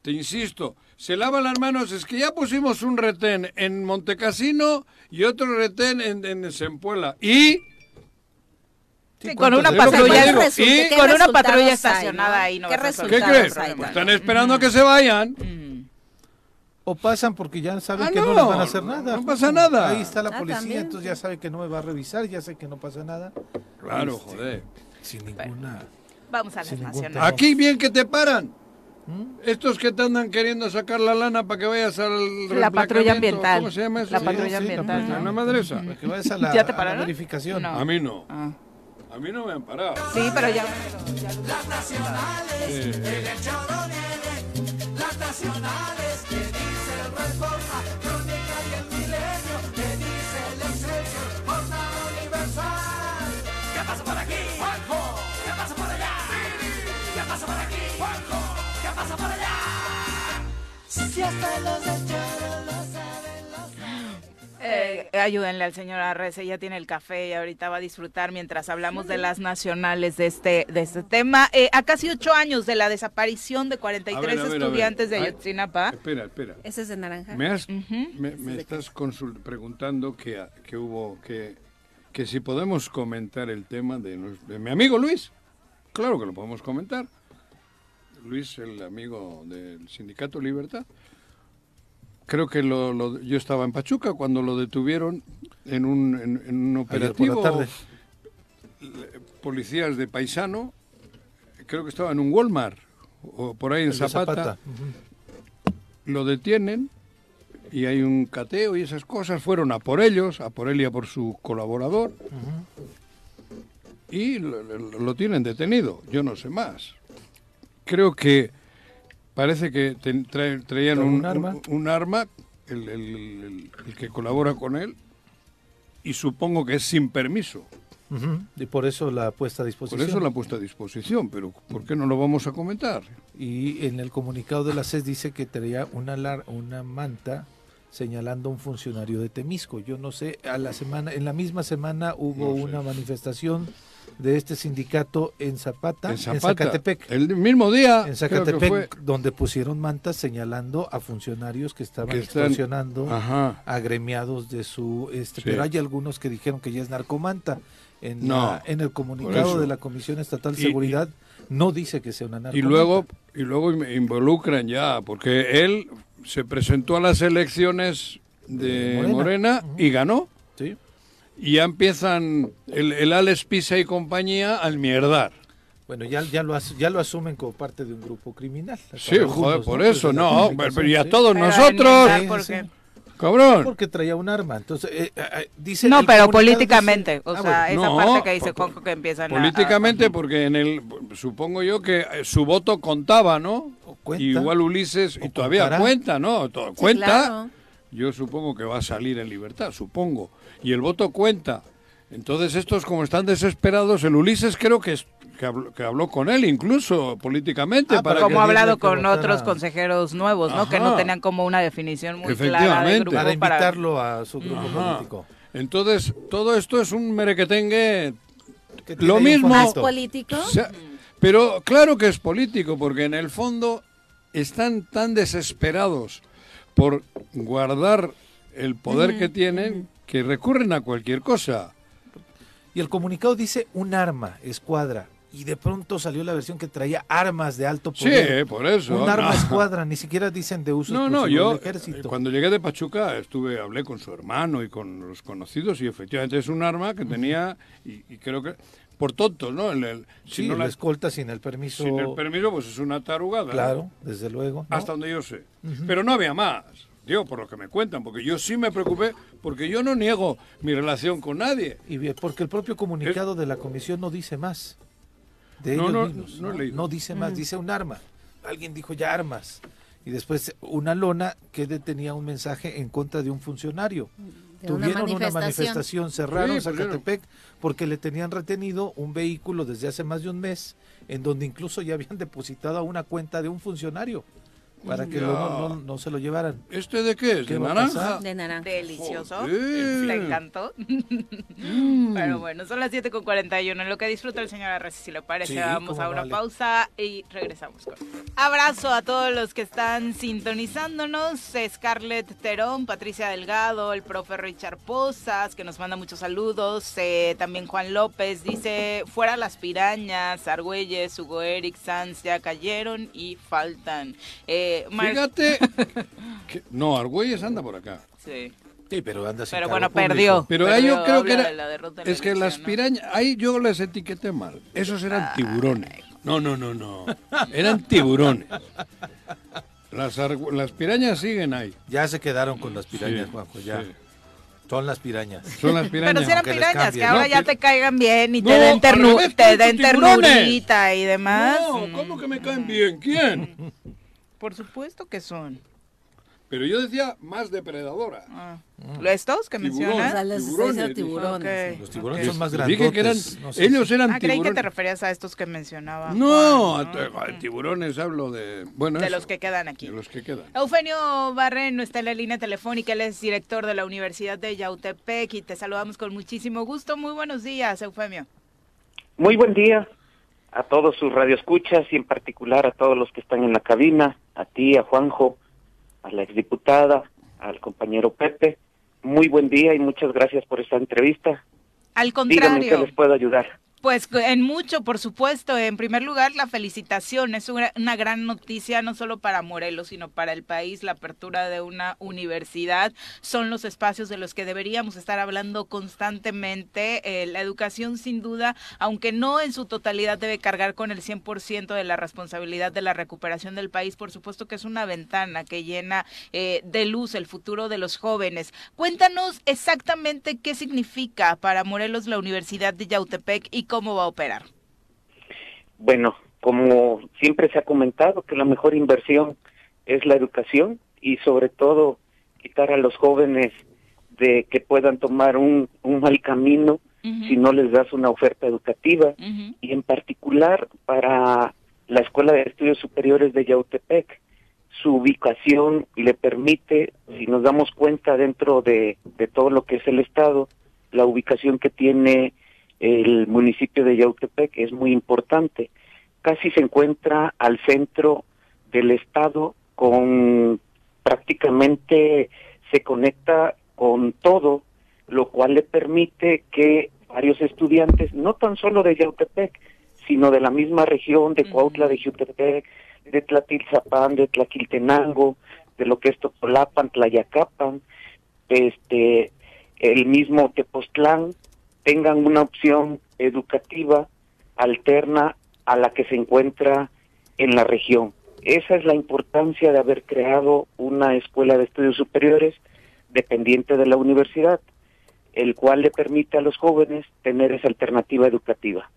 Te insisto, se lavan las manos, es que ya pusimos un retén en Montecasino y otro retén en, en Zempuela. Y Sí, con una patrulla, y con una patrulla estacionada no? ahí no ¿Qué ¿qué crees? Pues están esperando a que se vayan. Mm. O pasan porque ya saben Ah, que no, no, les van a hacer nada. no pasa nada. Ahí está la Ah, policía, también. entonces ya sabe que no me va a revisar, ya sé que no pasa nada. Claro, Este, joder. Sin ninguna. Vamos a las nacionales. Aquí bien que te paran. ¿Mm? Estos que te andan queriendo sacar la lana para que vayas al La patrulla ambiental. ¿Cómo se llama eso? La Sí, patrulla sí, ambiental. no, ¿Una ¿no? madre esa? Para que vayas a la, ¿Ya te a la pararon? verificación. No. A mí no. Ah. A mí no me han parado. Sí, pero ya reforma, crónica el milenio, que dice el excelsior, jornada universal. ¿Qué pasa por aquí? Juanjo. ¿Qué pasa por allá? ¿Qué pasa por aquí? Juanjo. ¿Qué pasa por allá? Si hasta los hechos eh, ayúdenle al señor Arrece, ya tiene el café y ahorita va a disfrutar mientras hablamos de las nacionales de este de este tema. Eh, a casi ocho años de la desaparición de 43 A ver, a estudiantes de Ay, Ayotzinapa. Espera, espera. Ese es de naranja. Me, has- me, me estás preguntando que, que hubo que, que si podemos comentar el tema de, de mi amigo Luis. Claro que lo podemos comentar. Luis, el amigo del Sindicato Libertad. Creo que lo, lo- yo estaba en Pachuca cuando lo detuvieron en un, en, en un Ayer por operativo. la tarde. Policías de paisano. Creo que estaba en un Walmart o por ahí en Zapata. Lo detienen y hay un cateo y esas cosas. Fueron a por ellos, a por él y a por su colaborador. Y lo, lo- lo tienen detenido. Yo no sé más. Creo que parece que trae- traían un, un arma. un- un arma, el, el- el- el que colabora con él, y supongo que es sin permiso. Y por eso la puesta a Por disposición. eso la ha puesto a disposición, pero ¿por qué no lo vamos a comentar? Y en el comunicado de la CES dice que traía una, lar- una manta señalando a un funcionario de Temisco. Yo no sé, a la semana, en la misma semana hubo No sé. una manifestación de este sindicato en Zapata, En Zacatepec. el mismo día, En Zacatepec, donde pusieron mantas señalando a funcionarios que estaban Que están- extorsionando Ajá. a gremiados de su este Sí. pero hay algunos que dijeron que ya es narcomanta en, No, la- en el comunicado de la Comisión Estatal de Y- Seguridad no dice que sea una Y narcomanta luego, y luego in- involucran ya, porque él se presentó a las elecciones de De Morena, Morena. y ganó. ¿sí? Y ya empiezan el, el Alex Pisa y compañía al mierdar. Bueno, ya, ya, lo, as- ya lo asumen como parte de un grupo criminal. Sí, joder, ¿no? por Desde eso, no, pero, y a sí. todos Pero nosotros, Sí, ¿por sí. qué? cabrón. Porque traía un arma. Entonces, eh, eh, eh, dice No, pero políticamente, dice- o Ah, sea, bueno, esa no, parte que dice po- Juanjo que empiezan a- Políticamente, a- porque en el, supongo yo que eh, su voto contaba, ¿no? Cuenta. Igual Ulises, y todavía contará. cuenta, ¿no? To- Sí, cuenta. claro. Yo supongo que va a salir en libertad, supongo. Y el voto cuenta. Entonces estos como están desesperados, el Ulises creo que, es- que, habló, que habló con él incluso políticamente. Ah, para como ha hablado con votara- otros consejeros nuevos, ¿no? Que no tenían como una definición muy clara de Efectivamente. grupo para para- invitarlo a su grupo Ajá. político. Entonces todo esto es un merequetengue. Que Lo mismo- ¿Más político? O sea, pero claro que es político, porque en el fondo están tan desesperados por guardar el poder que tienen que recurren a cualquier cosa. Y el comunicado dice un arma, escuadra. Y de pronto salió la versión que traía armas de alto Sí, poder. por eso. un arma no. escuadra, ni siquiera dicen de uso No, no, yo del ejército. eh, cuando llegué de Pachuca estuve, hablé con su hermano y con los conocidos y efectivamente es un arma que tenía y, y creo que por tontos, ¿no? El- el- si sí, no la escolta sin el permiso. sin el permiso pues es una tarugada. ¿no? Claro, desde luego. ¿no? Hasta donde yo sé. Pero no había más. Digo, por lo que me cuentan, porque yo sí me preocupé, porque yo no niego mi relación con nadie. Y bien, porque el propio comunicado de la comisión no dice más. De No, ellos no, mismos, no he ¿no? leído. No dice más, dice un arma. Alguien dijo ya armas. Y después una lona que tenía un mensaje en contra de un funcionario. De una Tuvieron una manifestación. manifestación, cerraron Sí, pusieron. Zacatepec porque le tenían retenido un vehículo desde hace más de un mes, en donde incluso ya habían depositado a una cuenta de un funcionario para que lo- no, no- no se lo llevaran. ¿Este de qué es? ¿Qué ¿De naranja? De naranja. Delicioso. Joder. ¿Te encantó? Pero bueno, son las 7 con 41. En lo que disfruta el señor Arreci, si le parece, Sí, vamos a una pausa y regresamos con. Abrazo a todos los que están sintonizándonos. Scarlett Terón, Patricia Delgado, el profe Richard Posas, que nos manda muchos saludos. eh, también Juan López dice: Fuera las pirañas, Argüelles, Hugo Eric, Sanz ya cayeron y faltan. Eh, Mar- Fíjate. que- no, Argüelles anda por acá. Sí. Sí, pero anda sin Pero bueno, público. perdió. Pero ahí yo Perdió, creo que era. de la derrota en la Es que las pirañas. Ahí yo les etiqueté mal. Esos eran tiburones. No, no, no, no. Eran tiburones. Las, pirañas siguen ahí. Ya se quedaron con las pirañas, Sí, Juanjo, ya. sí. Son las pirañas. Son las pirañas. Pero si eran pirañas, cambien. que ahora No, ya te caigan bien y No, te den, ternu- revés, te den ternurita y demás. No, Mm, ¿cómo que me caen bien? ¿Quién? Por supuesto que son. Pero yo decía más depredadora. Ah. ¿Estos que mencionas? Tiburones, dije. tiburones. Ok. Los tiburones son más Dije grandes. que eran, ellos eran Ah, creí que te tiburones. referías a estos que mencionaba. No, Juan, a tiburones hablo de, bueno, De eso, los que quedan aquí. de los que quedan. Barreno está en la línea telefónica, él es director de la Universidad de Yautepec y te saludamos con muchísimo gusto. Muy buenos días, Eufemio. Muy buen día a todos sus radioescuchas y en particular a todos los que están en la cabina, a ti, a Juanjo, a la exdiputada, al compañero Pepe. Muy buen día y muchas gracias por esta entrevista. Al Díganme contrario, les puedo ayudar. Pues en mucho, por supuesto. En primer lugar, la felicitación. Es una, gran noticia no solo para Morelos, sino para el país. La apertura de una universidad son los espacios de los que deberíamos estar hablando constantemente. Eh, la educación, sin duda, aunque no en su totalidad debe cargar con el 100% de la responsabilidad de la recuperación del país, por supuesto que es una ventana que llena eh, de luz el futuro de los jóvenes. Cuéntanos exactamente qué significa para Morelos la Universidad de Yautepec y cómo va a operar. Bueno, como siempre se ha comentado, que la mejor inversión es la educación y sobre todo quitar a los jóvenes de que puedan tomar un, un mal camino si no les das una oferta educativa. y en particular para la Escuela de Estudios Superiores de Yautepec. Su ubicación le permite, si nos damos cuenta dentro de, de todo lo que es el Estado, la ubicación que tiene el municipio de Yautepec es muy importante. Casi se encuentra al centro del Estado con prácticamente se conecta con todo, lo cual le permite que varios estudiantes, no tan solo de Yautepec, sino de la misma región de Cuautla de Yautepec, de Tlatilzapán, de Tlaquiltenango, de lo que es Totolapan, Tlayacapan, este, el mismo Tepoztlán, tengan una opción educativa alterna a la que se encuentra en la región. Esa es la importancia de haber creado una escuela de estudios superiores dependiente de la universidad, el cual le permite a los jóvenes tener esa alternativa educativa.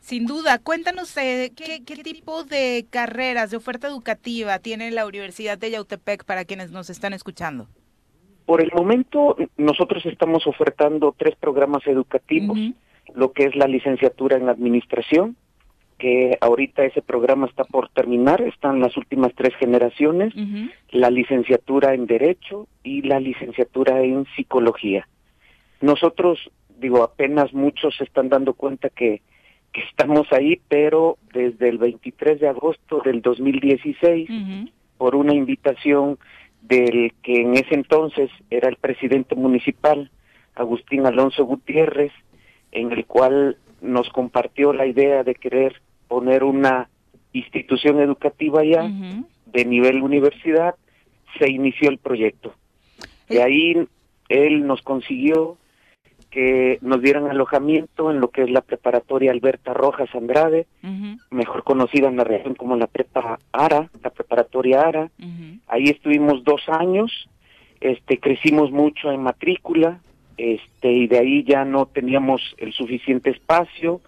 Sin duda, cuéntanos eh, ¿qué, qué tipo de carreras, de oferta educativa tiene la Universidad de Yautepec para quienes nos están escuchando. Por el momento, nosotros estamos ofertando tres programas educativos, lo que es la licenciatura en administración, que ahorita ese programa está por terminar, están las últimas tres generaciones, la licenciatura en Derecho y la licenciatura en Psicología. Nosotros, digo, apenas muchos se están dando cuenta que, que estamos ahí, pero desde el 23 de agosto del 2016, Ujú. por una invitación del que en ese entonces era el presidente municipal, Agustín Alonso Gutiérrez, en el cual nos compartió la idea de querer poner una institución educativa Ujú. de nivel universidad, se inició el proyecto. De ahí él nos consiguió que nos dieran alojamiento en lo que es la preparatoria Alberta Rojas Andrade, Ujú. mejor conocida en la región como la prepa ARA, la preparatoria ARA. Ahí estuvimos dos años, este, crecimos mucho en matrícula, este, y de ahí ya no teníamos el suficiente espacio,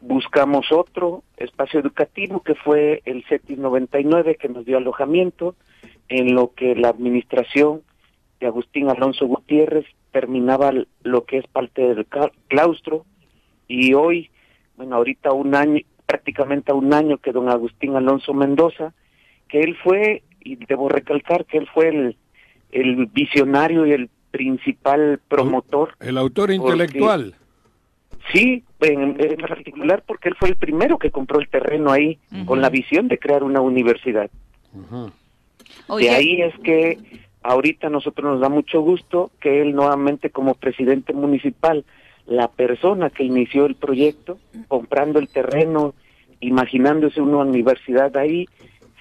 buscamos otro espacio educativo que fue el CETIS 99 que nos dio alojamiento, en lo que la administración de Agustín Alonso Gutiérrez terminaba lo que es parte del ca- claustro, y hoy, bueno, ahorita un año, prácticamente a un año que don Agustín Alonso Mendoza, que él fue, y debo recalcar que él fue el, el visionario y el principal promotor. El autor intelectual. Sí, en, en particular porque él fue el primero que compró el terreno ahí con la visión de crear una universidad. De ahí es que ahorita nosotros nos da mucho gusto que él nuevamente como presidente municipal, la persona que inició el proyecto, comprando el terreno, imaginándose una universidad ahí,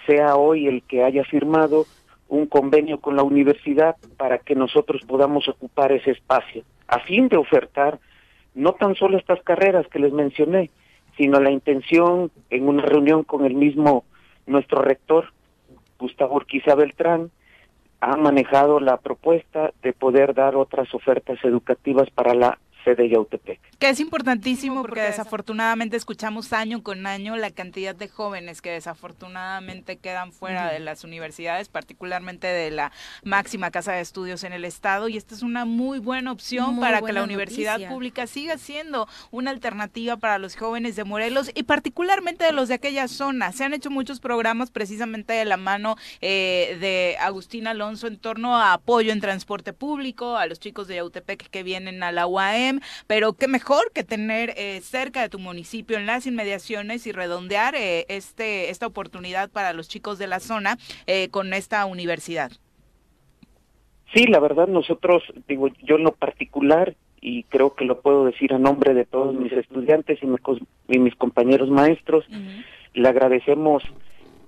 sea hoy el que haya firmado un convenio con la universidad para que nosotros podamos ocupar ese espacio, a fin de ofertar no tan solo estas carreras que les mencioné, sino la intención en una reunión con el mismo nuestro rector, Gustavo Urquiza Beltrán, ha manejado la propuesta de poder dar otras ofertas educativas para la sede Yautepec. Que es importantísimo porque desafortunadamente escuchamos año con año la cantidad de jóvenes que desafortunadamente quedan fuera de las universidades, particularmente de la máxima casa de estudios en el estado y esta es una muy buena opción Muy para que la universidad noticia. pública siga siendo una alternativa para los jóvenes de Morelos y particularmente de los de aquella zona. Se han hecho muchos programas precisamente de la mano eh, de Agustín Alonso en torno a apoyo en transporte público, a los chicos de Yautepec que vienen a la UAM, pero qué mejor que tener eh, cerca de tu municipio, en las inmediaciones y redondear eh, este esta oportunidad para los chicos de la zona eh, con esta universidad. Sí, la verdad nosotros, digo, yo en lo particular, y creo que lo puedo decir a nombre de todos mis estudiantes y, mis compañeros maestros, le agradecemos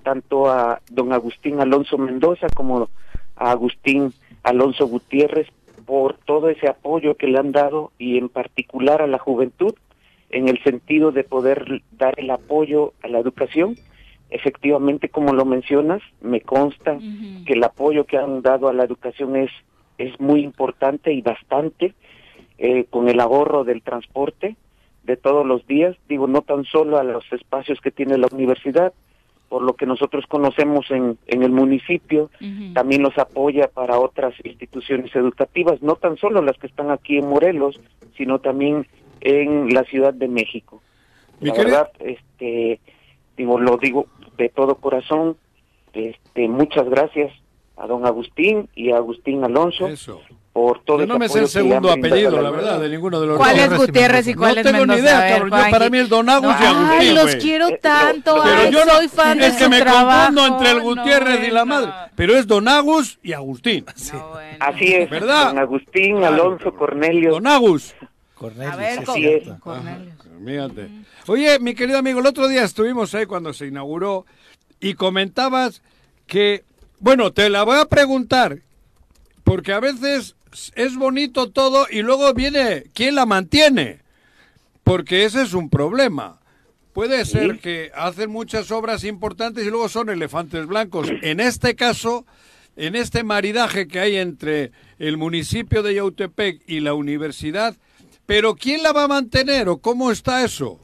tanto a don Agustín Alonso Mendoza como a Agustín Alonso Gutiérrez por todo ese apoyo que le han dado y en particular a la juventud en el sentido de poder dar el apoyo a la educación. Efectivamente, como lo mencionas, me consta que el apoyo que han dado a la educación es, es muy importante y bastante, eh, con el ahorro del transporte de todos los días, digo, no tan solo a los espacios que tiene la universidad, por lo que nosotros conocemos en, en el municipio, también los apoya para otras instituciones educativas, no tan solo las que están aquí en Morelos, sino también en la Ciudad de México. La verdad, este, digo, lo digo de todo corazón, este, muchas gracias a don Agustín y a Agustín Alonso Eso. Por todo Yo ese no me sé el que segundo apellido, la verdad, de ninguno de los ¿Cuál dos. es Gutiérrez y cuál no es tengo ni idea, ver, cabrón. Yo para mí el Don Agus y Ay, Agustín, los güey. quiero Eh, tanto. no, Pero Ay, yo no, soy fan de es que su me trabajo. confundo entre el No, Gutiérrez y la madre. Pero es Don Agus y Agustín. No, bueno. Así es, ¿Verdad? don Agustín, Alonso. Cornelio. Don Agus. Cornelio, A ver, sí es. Cornelio. Fíjate. Oye, mi querido amigo, el otro día estuvimos ahí cuando se inauguró y comentabas que, bueno, te la voy a preguntar, porque a veces es bonito todo y luego viene quién la mantiene, porque ese es un problema. Puede ser que hacen muchas obras importantes y luego son elefantes blancos. En este caso, en este maridaje que hay entre el municipio de Yautepec y la universidad, pero ¿quién la va a mantener o cómo está eso?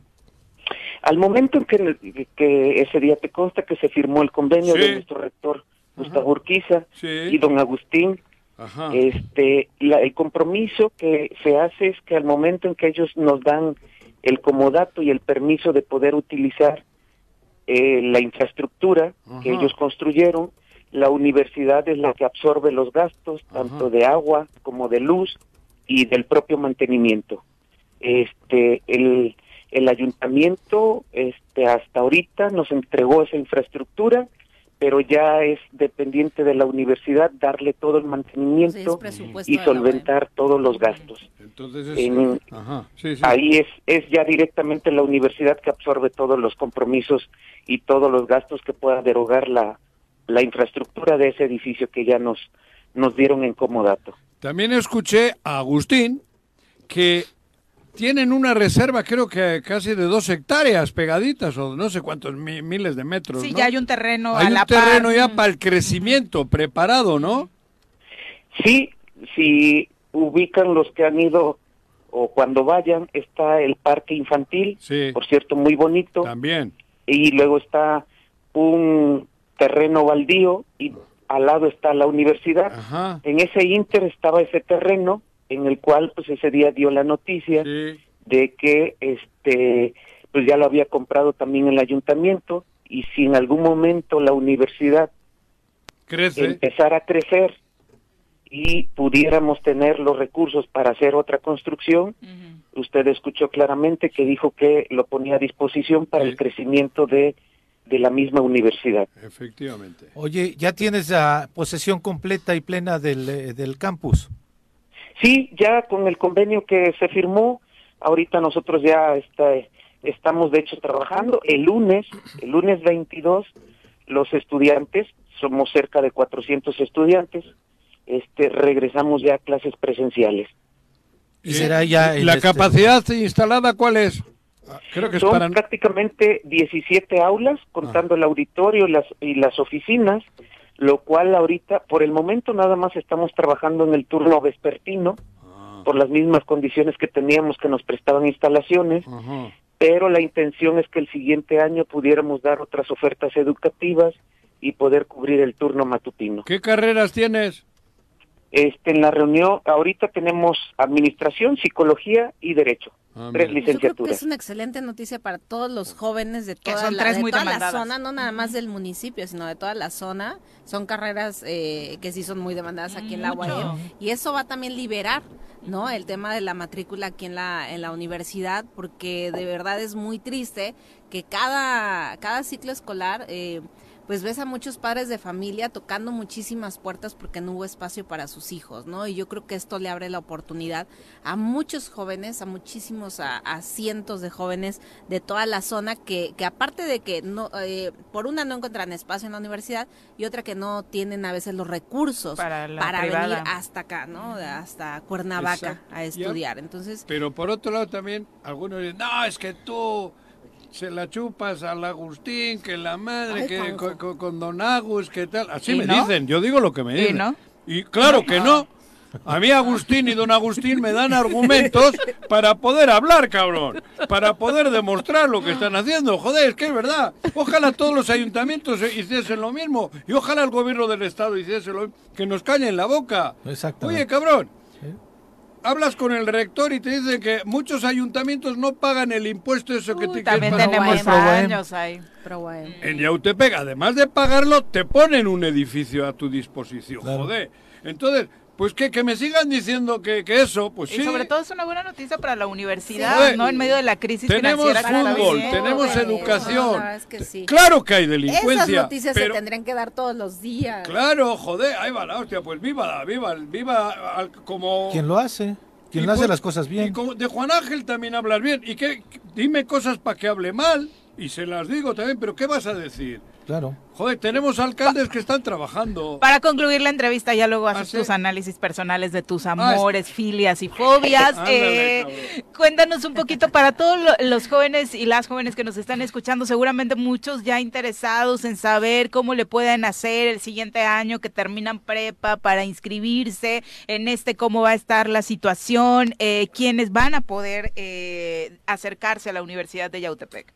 Al momento en que, que ese día te consta que se firmó el convenio Sí. de nuestro rector Gustavo Urquiza Sí. y don Agustín, Ajá. este, la- el compromiso que se hace es que al momento en que ellos nos dan el comodato y el permiso de poder utilizar eh, la infraestructura que ellos construyeron, la universidad es la que absorbe los gastos tanto de agua como de luz y del propio mantenimiento. Este, el, el ayuntamiento, este, hasta ahorita nos entregó esa infraestructura, pero ya es dependiente de la universidad darle todo el mantenimiento y solventar todos los gastos. Entonces, es- en- ajá, sí, sí. Ahí es, es ya directamente la universidad que absorbe todos los compromisos y todos los gastos que pueda derogar la, la infraestructura de ese edificio que ya nos, nos dieron en comodato. También escuché a Agustín que tienen una reserva, creo que casi de dos hectáreas pegaditas o no sé cuántos mi- miles de metros. Sí, ¿no? ya hay un terreno Hay a un la terreno par. ya para el crecimiento preparado, ¿no? Sí, si ubican los que han ido o cuando vayan, está el parque infantil, Sí. por cierto, muy bonito, También. y luego está un terreno baldío y al lado está la universidad. Ajá. En ese inter estaba ese terreno en el cual pues ese día dio la noticia Sí. de que este pues ya lo había comprado también el ayuntamiento y si en algún momento la universidad Crece. empezara a crecer y pudiéramos tener los recursos para hacer otra construcción, usted escuchó claramente que dijo que lo ponía a disposición para Sí. el crecimiento de, de la misma universidad. Efectivamente. Oye, ¿ya tienes la posesión completa y plena del, eh, del campus? Sí, ya con el convenio que se firmó, ahorita nosotros ya está, estamos de hecho trabajando. El lunes, el lunes 22, los estudiantes, somos cerca de 400 estudiantes, este, regresamos ya a clases presenciales. Y será ya ¿La este- capacidad instalada cuál es? Ah, Creo que es Son para... prácticamente 17 aulas, contando el auditorio y las, y las oficinas, lo cual ahorita, por el momento nada más estamos trabajando en el turno vespertino, por las mismas condiciones que teníamos que nos prestaban instalaciones, pero la intención es que el siguiente año pudiéramos dar otras ofertas educativas y poder cubrir el turno matutino. ¿Qué carreras tienes? Este, en la reunión, ahorita tenemos administración, psicología y derecho. Ah, tres mira. Yo creo que licenciaturas. es una excelente noticia para todos los jóvenes de toda, son la, tres de muy toda la zona, no nada más del municipio, sino de toda la zona. Son carreras eh, que sí son muy demandadas aquí en la. UAM. Y eso va también liberar, ¿no? El tema de la matrícula aquí en la, en la universidad, porque de verdad es muy triste que cada, cada ciclo escolar... Eh, pues ves a muchos padres de familia tocando muchísimas puertas porque no hubo espacio para sus hijos, ¿no? Y yo creo que esto le abre la oportunidad a muchos jóvenes, a muchísimos, a, a cientos de jóvenes de toda la zona que, que aparte de que no, eh, por una no encuentran espacio en la universidad y otra que no tienen a veces los recursos Para la venir hasta acá, ¿no? Hasta Cuernavaca Exacto. a estudiar. Entonces, Pero por otro lado también, algunos dicen, no, es que tú se la chupas al Agustín, que la madre, Ay, que con, con- con Don Agus, que tal. Así ¿Y me no? dicen, yo digo lo que me ¿Y dicen. no? Y claro que no. A mí Agustín y Don Agustín me dan argumentos para poder hablar, cabrón. Para poder demostrar lo que están haciendo. Joder, es que es verdad. Ojalá todos los ayuntamientos hiciesen lo mismo. Y ojalá el gobierno del Estado hiciese lo mismo. Que nos callen la boca. Exactamente. Oye, cabrón. Hablas con el rector y te dicen que muchos ayuntamientos no pagan el impuesto eso que Uy, te también que- tenemos años ahí. pero bueno. en Yautepec, además de pagarlo, te ponen un edificio a tu disposición. Claro. Joder. Entonces, pues que, que me sigan diciendo que, que eso, pues sí. Y sobre todo es una buena noticia para la universidad. ¿no? En medio de la crisis Tenemos financiera está fútbol, tenemos educación. no, la verdad es que sí. Claro que hay Esas delincuencia. noticias pero, se tendrían que dar todos los días. Claro, joder, ahí va la hostia, pues viva, viva, viva al- como... ¿Quién lo hace? ¿Quién Y hace pues- las cosas Y bien? como de Juan Ángel también hablas bien. Y que dime cosas para que hable mal. Y se las digo también, pero ¿qué vas a decir? Claro. Joder, tenemos alcaldes que están trabajando. Para concluir la entrevista, ya luego haces ¿Ah, sí? tus análisis personales de tus amores, filias y fobias. Ándale, Eh, cuéntanos un poquito para todos lo- los jóvenes y las jóvenes que nos están escuchando, seguramente muchos ya interesados en saber cómo le pueden hacer el siguiente año que terminan prepa para inscribirse en este, cómo va a estar la situación, eh, quiénes van a poder eh, acercarse a la Universidad de Yautepec.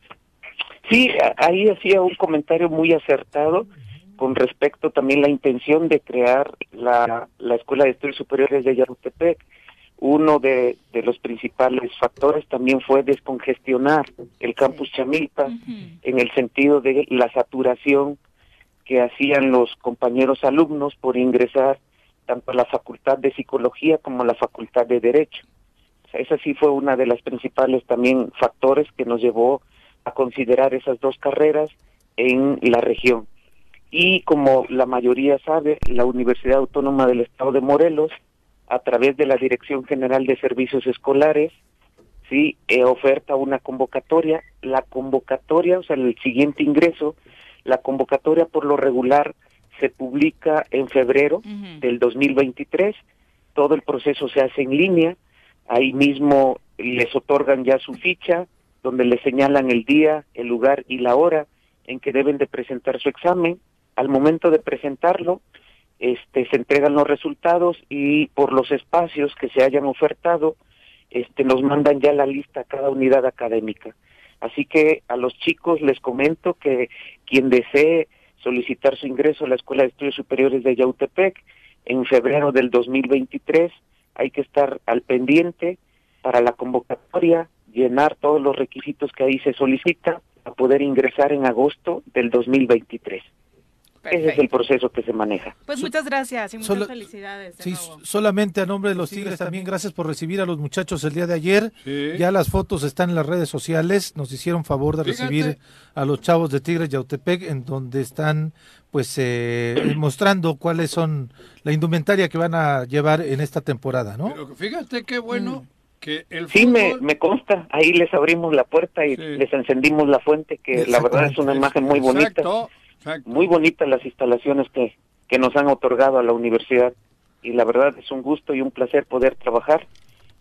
Sí, ahí hacía un comentario muy acertado con respecto también a la intención de crear la, la Escuela de Estudios Superiores de Yautepec. Uno de, de los principales factores también fue descongestionar el campus Chamilpa en el sentido de la saturación que hacían los compañeros alumnos por ingresar tanto a la Facultad de Psicología como a la Facultad de Derecho. O sea, esa sí fue una de las principales también factores que nos llevó a considerar esas dos carreras en la región. Y como la mayoría sabe, la Universidad Autónoma del Estado de Morelos, a través de la Dirección General de Servicios Escolares, sí, eh, oferta una convocatoria. La convocatoria, o sea, el siguiente ingreso, la convocatoria por lo regular se publica en febrero Ujú. del 2023. Todo el proceso se hace en línea. Ahí mismo les otorgan ya su ficha, donde les señalan el día, el lugar y la hora en que deben de presentar su examen. Al momento de presentarlo, este, se entregan los resultados y por los espacios que se hayan ofertado, este, nos mandan ya la lista a cada unidad académica. Así que a los chicos les comento que quien desee solicitar su ingreso a la Escuela de Estudios Superiores de Yautepec en febrero del 2023 hay que estar al pendiente para la convocatoria, llenar todos los requisitos que ahí se solicita para poder ingresar en agosto del 2023. Ese es el Perfecto. proceso que se maneja. Pues muchas gracias y muchas Solo- felicidades. de Sí, nuevo. solamente a nombre de los Tigres también gracias por recibir a los muchachos el día de ayer. Sí. Ya las fotos están en las redes sociales. Nos hicieron favor de Fíjate. recibir a los chavos de Tigres Yautepec, en donde están pues eh, mostrando cuáles son la indumentaria que van a llevar en esta temporada, ¿no? Pero fíjate qué bueno que el Sí, me, fútbol... me consta. Ahí les abrimos la puerta y Sí. les encendimos la fuente, que la verdad es una imagen muy bonita. Exacto, exacto. Muy bonitas las instalaciones que, que nos han otorgado a la universidad. Y la verdad es un gusto y un placer poder trabajar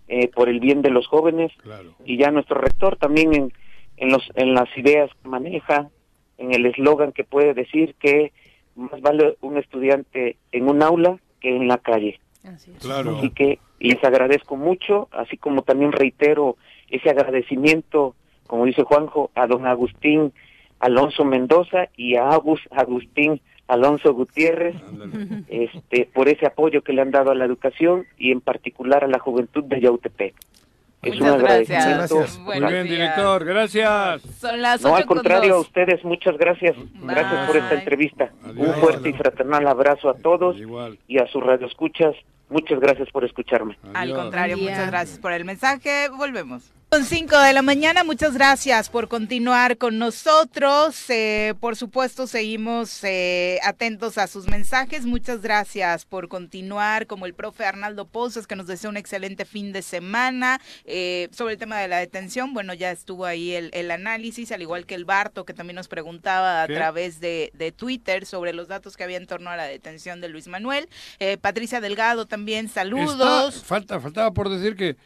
eh, por el bien de los jóvenes. Claro. Y ya nuestro rector también en, en, los, en las ideas que maneja, en el eslogan que puede decir que más vale un estudiante en un aula que en la calle. Así es. Claro. Así que les agradezco mucho, así como también reitero ese agradecimiento, como dice Juanjo, a don Agustín Alonso Mendoza y a Agus Agustín Alonso Gutiérrez, Ándale. este, por ese apoyo que le han dado a la educación y en particular a la juventud de Yautepec. Es un Muchas gracias. agradecimiento. Gracias. Muy bien, días. director. Gracias. Son las No, al con contrario, a ustedes, muchas gracias. Gracias por esta entrevista. Adiós. Un fuerte y fraternal abrazo a todos Igual. y a sus radioescuchas. Muchas gracias por escucharme. Al contrario, muchas gracias por el mensaje. Volvemos. Son 5 de la mañana, muchas gracias por continuar con nosotros. Eh, por supuesto, seguimos eh, atentos a sus mensajes. Muchas gracias por continuar, como el profe Arnaldo Pozos, que nos desea un excelente fin de semana. Eh, sobre el tema de la detención, bueno, ya estuvo ahí el, el análisis, al igual que el Barto, que también nos preguntaba a ¿Qué? través de, de Twitter sobre los datos que había en torno a la detención de Luis Manuel. Eh, Patricia Delgado también, saludos. Está- falta, faltaba por decir que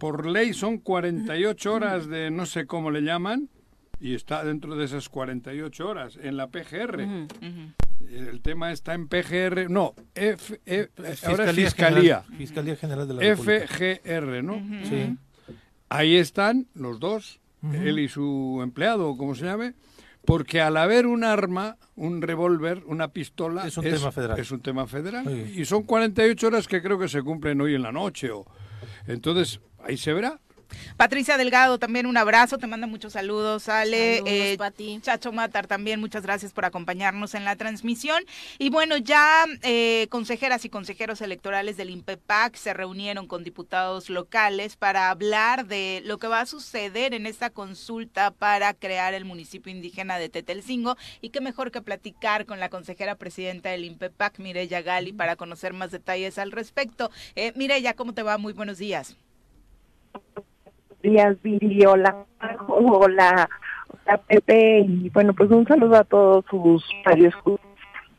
por ley son 48 horas de no sé cómo le llaman y está dentro de esas 48 horas en la PGR. El tema está en PGR, no, F, F- ahora es Fiscalía Fiscalía, General, Fiscalía General de la República. FGR, ¿no? Sí. Ahí están los dos, él y su empleado, o como se llame, porque al haber un arma, un revólver, una pistola, Es un tema federal. Es un tema federal. Y son 48 horas que creo que se cumplen hoy en la noche. O... Entonces, ahí se verá. Patricia Delgado, también un abrazo, te manda muchos saludos, Ale. Saludos, Eh, Pati. Chacho Matar también, muchas gracias por acompañarnos en la transmisión. Y bueno, ya eh, consejeras y consejeros electorales del INPEPAC se reunieron con diputados locales para hablar de lo que va a suceder en esta consulta para crear el municipio indígena de Tetelcingo. Y qué mejor que platicar con la consejera presidenta del INPEPAC, Mireya Gali, para conocer más detalles al respecto. Eh, Mireya, ¿cómo te va? Muy buenos días. Días, Viri, hola, hola, hola, Pepe, y bueno, pues un saludo a todos sus radioescuchas.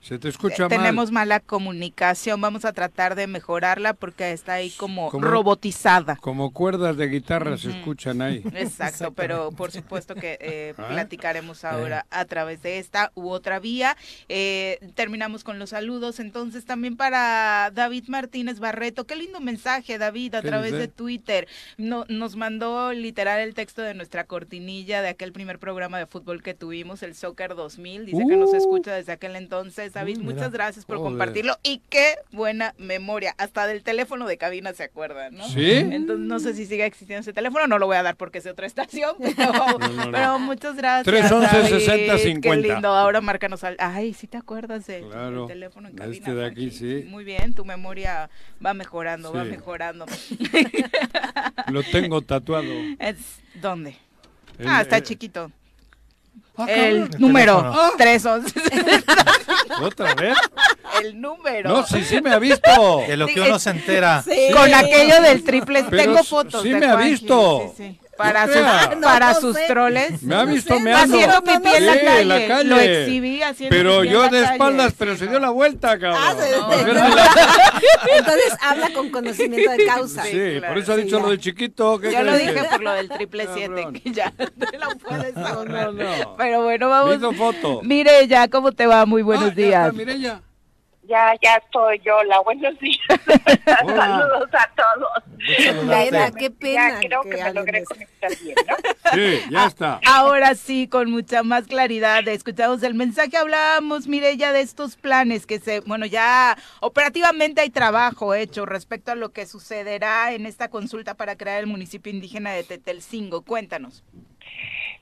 Se te escucha mal. Tenemos mala comunicación, vamos a tratar de mejorarla porque está ahí como robotizada. Como cuerdas de guitarra se escuchan ahí. Exacto, pero por supuesto que eh, Ah. platicaremos ahora a través de esta u otra vía. Eh, terminamos con los saludos, entonces también para David Martínez Barreto. Qué lindo mensaje, David, a ¿Qué través dice? de Twitter. No, nos mandó literal el texto de nuestra cortinilla de aquel primer programa de fútbol que tuvimos, el Soccer 2000. Dice que nos Uh. escucha desde aquel entonces. David, muchas gracias por Joder. compartirlo y qué buena memoria. Hasta del teléfono de cabina se acuerdan, ¿no? ¿Sí? Entonces no sé si sigue existiendo ese teléfono, no lo voy a dar porque es de otra estación, pero, no, no. pero muchas gracias. 311 David. 60 Qué 50. lindo, ahora márcanos al... Ay, sí te acuerdas del Claro, del teléfono en de cabina. este de aquí, sí. Muy bien, tu memoria va mejorando, va mejorando. Lo tengo tatuado. Es- ¿Dónde? El- ah, está el- chiquito. Ah, El cabrón. número teléfono. 311. ¿Otra vez? El número. No, sí, sí me ha visto. De lo Sí, que uno es- se entera. Sí. Con aquello del triple. Pero Tengo fotos. sí de me ha visto. sí, sí. Para, No sus, crea. para No, no sus sé. troles. Me ha visto sé. meando. Haciendo pipí en la Sí, calle. en la calle. Lo exhibí haciendo Pero pipí en yo de espaldas, Sí, pero se no. dio la vuelta, cabrón. Ah, se- Para se- verme la- Entonces habla con conocimiento de causa. Sí, Sí, claro. por eso ha dicho Sí, lo de chiquito. ¿qué Yo lo dije que- por lo del triple siete, Cabrón. que ya te la puedes No, ahorrar. no, no. Pero bueno, Me vamos. hizo foto. Mire ya, ¿cómo te va? Muy buenos Ah, ya días. está, Mireya. Ya, ya estoy yo, la buenos días. Hola. Saludos a todos. Nena, qué pena Ya creo que que, me logré conectar bien, ¿no? Sí, ya está. Ahora sí, con mucha más claridad, escuchamos el mensaje, hablábamos, mire, ya de estos planes que se, bueno, ya operativamente hay trabajo hecho respecto a lo que sucederá en esta consulta para crear el municipio indígena de Tetelcingo. Cuéntanos.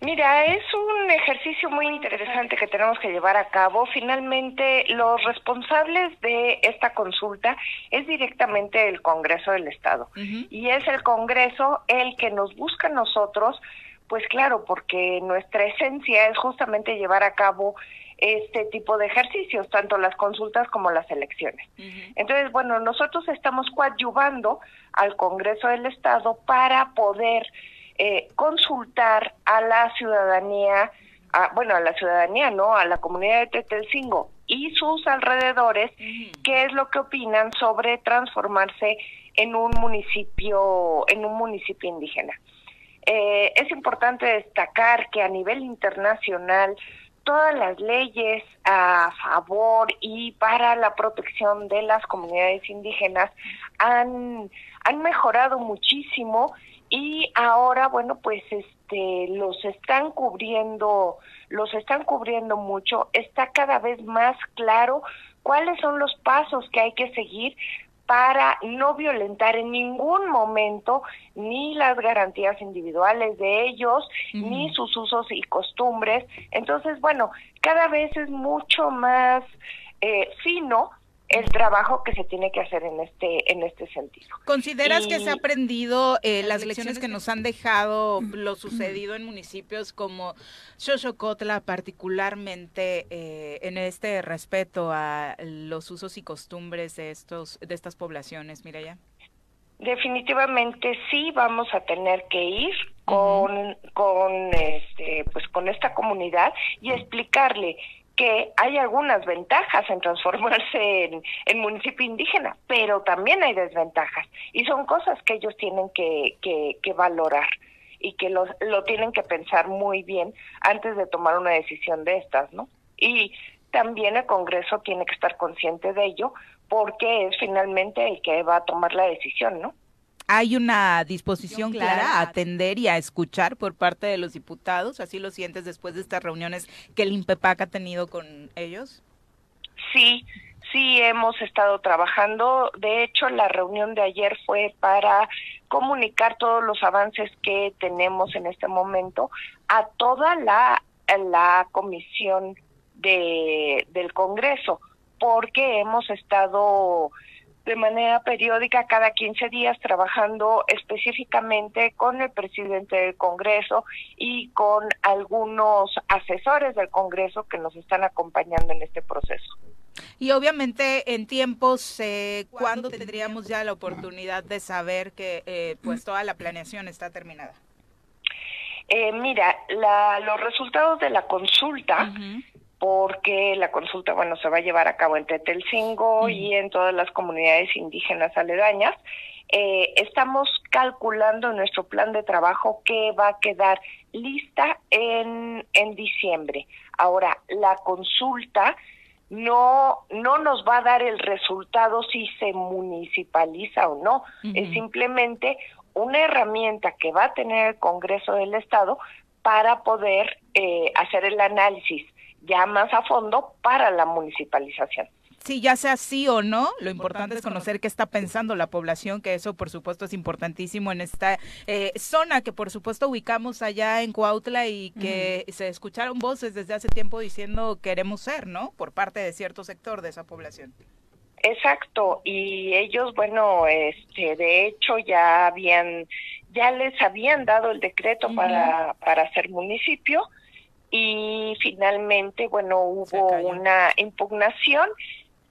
Mira, es un ejercicio muy interesante que tenemos que llevar a cabo. Finalmente, los responsables de esta consulta es directamente el Congreso del Estado. Y es el Congreso el que nos busca a nosotros, pues claro, porque nuestra esencia es justamente llevar a cabo este tipo de ejercicios, tanto las consultas como las elecciones. Entonces, bueno, nosotros estamos coadyuvando al Congreso del Estado para poder eh, consultar a la ciudadanía, a- bueno, a la ciudadanía, ¿no? A la comunidad de Tetelcingo y sus alrededores, qué es lo que opinan sobre transformarse en un municipio, en un municipio indígena. Eh, es importante destacar que a nivel internacional todas las leyes a favor y para la protección de las comunidades indígenas han, han mejorado muchísimo y ahora, bueno, pues este los están cubriendo, los están cubriendo mucho, está cada vez más claro cuáles son los pasos que hay que seguir para no violentar en ningún momento ni las garantías individuales de ellos, ni sus usos y costumbres. Entonces, bueno, cada vez es mucho más eh, fino el trabajo que se tiene que hacer en este en este sentido. ¿Consideras que se ha aprendido eh, las lecciones que nos han dejado lo sucedido en municipios como Xochocotla, particularmente eh, en este respeto a los usos y costumbres de estos de estas poblaciones, ya Definitivamente sí vamos a tener que ir con con este pues con esta comunidad y explicarle que hay algunas ventajas en transformarse en, municipio indígena, pero también hay desventajas y son cosas que ellos tienen que, que, valorar y que lo, lo tienen que pensar muy bien antes de tomar una decisión de estas, ¿no? Y también el Congreso tiene que estar consciente de ello porque es finalmente el que va a tomar la decisión, ¿no? Hay una disposición clara a atender y a escuchar por parte de los diputados? ¿Así lo sientes después de estas reuniones que el INPEPAC ha tenido con ellos? Sí, sí hemos estado trabajando. De hecho, la reunión de ayer fue para comunicar todos los avances que tenemos en este momento a toda la, la comisión de, del Congreso, porque hemos estado de manera periódica cada 15 días trabajando específicamente con el presidente del Congreso y con algunos asesores del Congreso que nos están acompañando en este proceso. Y obviamente en tiempos, eh, ¿cuándo tendríamos ya la oportunidad de saber que eh, pues toda la planeación está terminada? Eh, mira, la, los resultados de la consulta porque la consulta, bueno, se va a llevar a cabo en Tetelcingo y en todas las comunidades indígenas aledañas. Eh, estamos calculando nuestro plan de trabajo que va a quedar lista en, en diciembre. Ahora, la consulta no, no nos va a dar el resultado si se municipaliza o no. Es simplemente una herramienta que va a tener el Congreso del Estado para poder eh, hacer el análisis ya más a fondo para la municipalización. Sí, ya sea sí o no, lo importante es conocer qué está pensando la población, que eso por supuesto es importantísimo en esta eh, zona que por supuesto ubicamos allá en Cuautla y que se escucharon voces desde hace tiempo diciendo queremos ser, ¿no? Por parte de cierto sector de esa población. Exacto, y ellos, bueno, este, de hecho ya habían, ya les habían dado el decreto para, para ser municipio, y finalmente, bueno, hubo una impugnación,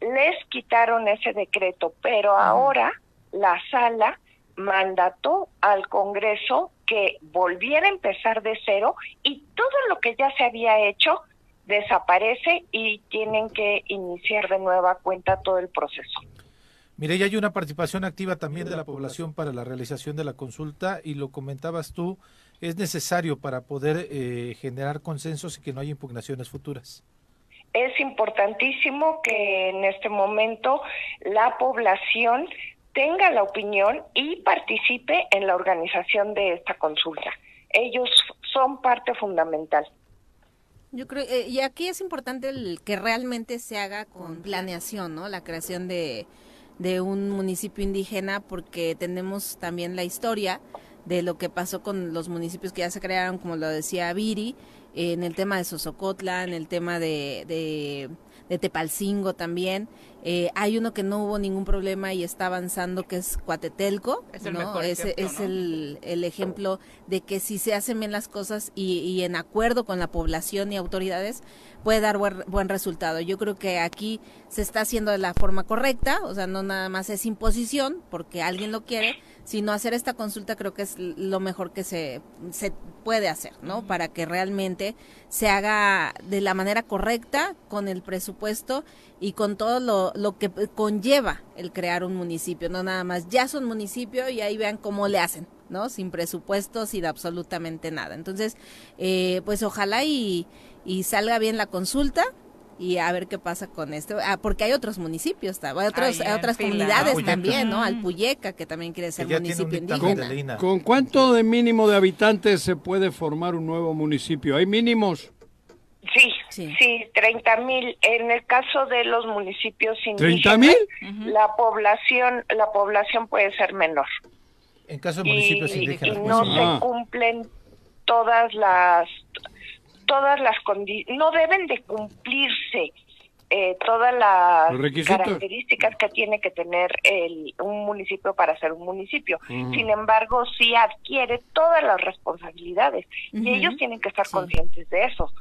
les quitaron ese decreto, pero ahora la sala mandató al Congreso que volviera a empezar de cero y todo lo que ya se había hecho desaparece y tienen que iniciar de nueva cuenta todo el proceso. Mire, ya hay una participación activa también de la población para la realización de la consulta y lo comentabas tú, es necesario para poder eh, generar consensos y que no haya impugnaciones futuras. Es importantísimo que en este momento la población tenga la opinión y participe en la organización de esta consulta. Ellos son parte fundamental. Yo creo, eh, y aquí es importante el que realmente se haga con planeación, ¿no? La creación de, de un municipio indígena, porque tenemos también la historia de lo que pasó con los municipios que ya se crearon, como lo decía Viri, en el tema de Sosocotla, en el tema de, de, de Tepalcingo también. Eh, hay uno que no hubo ningún problema y está avanzando, que es Cuatetelco. Es el, ¿no? es, es el, el, ejemplo de que si se hacen bien las cosas y, y en acuerdo con la población y autoridades, puede dar buen, buen resultado. Yo creo que aquí se está haciendo de la forma correcta, o sea, no nada más es imposición porque alguien lo quiere, sino hacer esta consulta creo que es lo mejor que se, se puede hacer, ¿no? Para que realmente se haga de la manera correcta, con el presupuesto y con todo lo, lo que conlleva el crear un municipio, no nada más, ya son municipio y ahí vean cómo le hacen, ¿no? Sin presupuesto, sin absolutamente nada. Entonces, eh, pues ojalá y, y salga bien la consulta y a ver qué pasa con esto, ah, porque hay otros municipios, hay, otros, hay otras fila. comunidades también, ¿no? Alpuyeca, que también quiere ser municipio indígena. ¿Con cuánto de mínimo de habitantes se puede formar un nuevo municipio? ¿Hay mínimos? Sí, Sí. sí, 30 mil. En el caso de los municipios indígenas, ¿30 mil? la población, la población puede ser menor. En caso de y, municipios y indígenas. pues, no sí. se Ah. cumplen todas las todas las condi- no deben de cumplirse eh, todas las características que tiene que tener el, un municipio para ser un municipio. Sin embargo, sí adquiere todas las responsabilidades y ellos tienen que estar Sí. conscientes de eso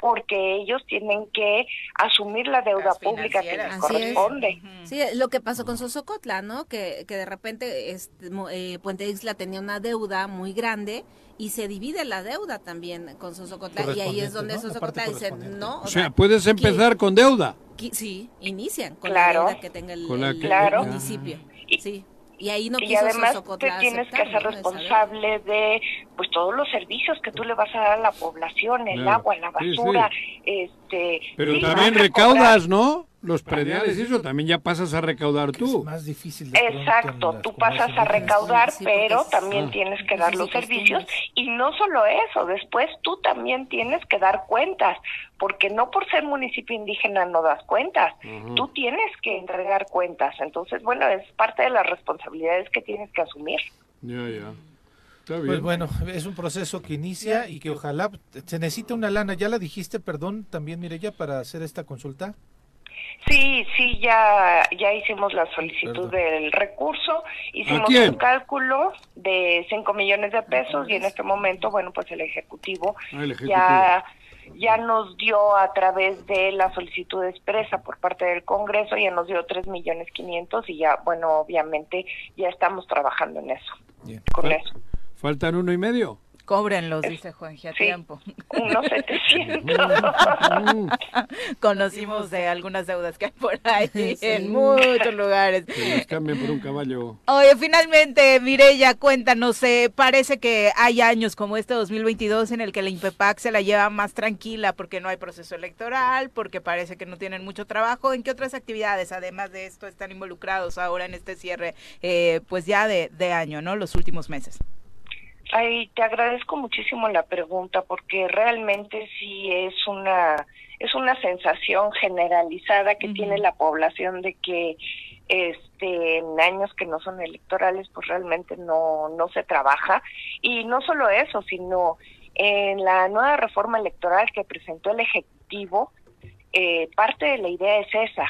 porque ellos tienen que asumir la deuda pública que les Así es. corresponde. Sí, lo que pasó con Sosocotla, ¿no? Que, que de repente este, mo- eh, Puente Isla tenía una deuda muy grande y se divide la deuda también con Sosocotla y ahí es donde ¿no? Sosocotla dice, no, O sea, puedes empezar con deuda. sí, inician con Claro. la deuda que tenga el, Con la el- que- el Claro. municipio. Y- Sí. Y ahí no y quiso además te Sosocotla tienes que ser responsable de pues todos los servicios que tú le vas a dar a la población, el Claro. agua, la Sí, sí. basura, este Pero sí, también recaudas, ¿no? Los prediales y eso también ya pasas a recaudar Que es tú. más difícil de Exacto, tú pasas a recaudar, Sí, pero es- también Ah. tienes que dar los servicios y no solo eso, después tú también tienes que dar cuentas, porque no por ser municipio indígena no das cuentas, tú tienes que entregar cuentas, entonces bueno, es parte de las responsabilidades que tienes que asumir. Ya, ya. Está bien. Pues bueno, es un proceso que inicia y que ojalá se necesita una lana. Ya la dijiste, perdón, también Mireya, para hacer esta consulta. Sí, sí, ya, ya hicimos la solicitud Perdón. del recurso, hicimos un cálculo de 5 millones de pesos y en este momento, bueno, pues el Ejecutivo, Ah, el Ejecutivo. ya ya nos dio a través de la solicitud expresa por parte del Congreso, ya nos dio 3 millones 500 y ya, bueno, obviamente ya estamos trabajando en eso, Bien. con Fal- eso. Faltan uno y medio. Cóbrenlos, dice Juanji, a Sí. tiempo. Unos 700. Conocimos de algunas deudas que hay por ahí en muchos lugares. que los cambien por un caballo. Oye, finalmente, Mireya, cuéntanos, eh, parece que hay años como este 2022 en el que la INPEPAC se la lleva más tranquila porque no hay proceso electoral, porque parece que no tienen mucho trabajo. ¿En qué otras actividades, además de esto, están involucrados ahora en este cierre, eh, pues ya de, de año, ¿no? Los últimos meses. Ay, te agradezco muchísimo la pregunta porque realmente sí es una es una sensación generalizada que tiene la población de que este en años que no son electorales pues realmente no no se trabaja. Y no solo eso, sino en la nueva reforma electoral que presentó el ejecutivo eh, parte de la idea es esa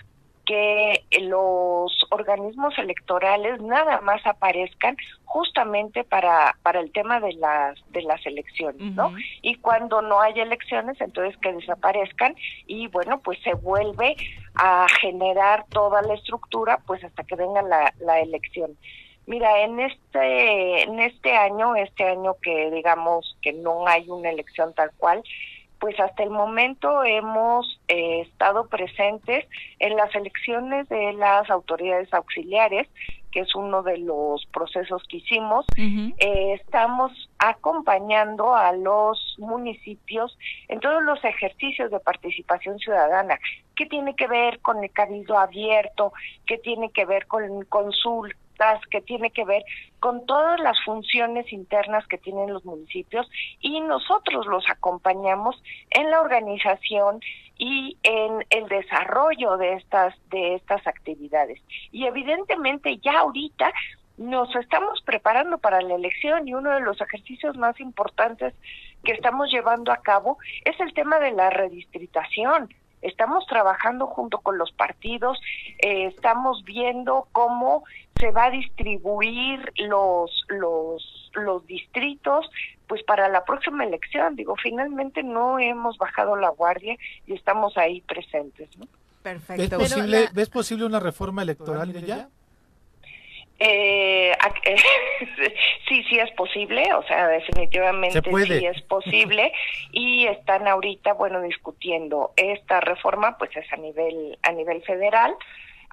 que los organismos electorales nada más aparezcan justamente para para el tema de las de las elecciones, ¿no? Y cuando no hay elecciones, entonces que desaparezcan y bueno, pues se vuelve a generar toda la estructura pues hasta que venga la, la elección. Mira, en este en este año, este año que digamos que no hay una elección tal cual, pues hasta el momento hemos eh, estado presentes en las elecciones de las autoridades auxiliares, que es uno de los procesos que hicimos. Eh, estamos acompañando a los municipios en todos los ejercicios de participación ciudadana. ¿Qué tiene que ver con el cabildo abierto? ¿Qué tiene que ver con consultas? ¿Qué tiene que ver con todas las funciones internas que tienen los municipios? Y nosotros los acompañamos en la organización y en el desarrollo de estas de estas actividades. Y evidentemente ya ahorita nos estamos preparando para la elección y uno de los ejercicios más importantes que estamos llevando a cabo es el tema de la redistritación. Estamos trabajando junto con los partidos, eh, estamos viendo cómo se va a distribuir los los los distritos pues para la próxima elección. Digo, finalmente no hemos bajado la guardia y estamos ahí presentes, ¿no? ¿Ves Perfecto. Pero posible, la- ¿Ves posible una reforma electoral, Mireya? Eh, sí, sí es posible, o sea, definitivamente sí es posible y están ahorita, bueno, discutiendo esta reforma, pues es a nivel a nivel federal.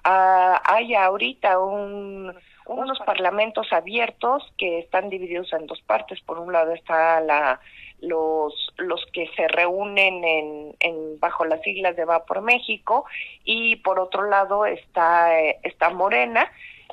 Ah, hay ahorita un, unos parlamentos abiertos que están divididos en dos partes. Por un lado está la los los que se reúnen en, en bajo las siglas de Va por México y por otro lado está eh, está Morena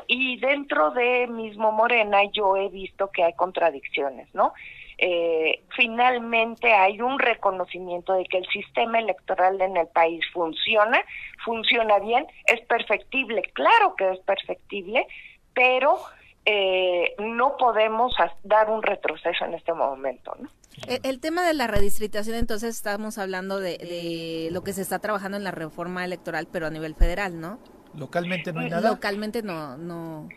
y dentro de mismo Morena yo he visto que hay contradicciones, ¿no? Eh, finalmente hay un reconocimiento de que el sistema electoral en el país funciona, funciona bien, es perfectible, claro que es perfectible, pero eh, no podemos dar un retroceso en este momento. ¿no? El, tema de la redistritación, entonces estamos hablando de, de, lo que se está trabajando en la reforma electoral, pero a nivel federal, ¿no? Localmente no hay nada. Localmente no, no.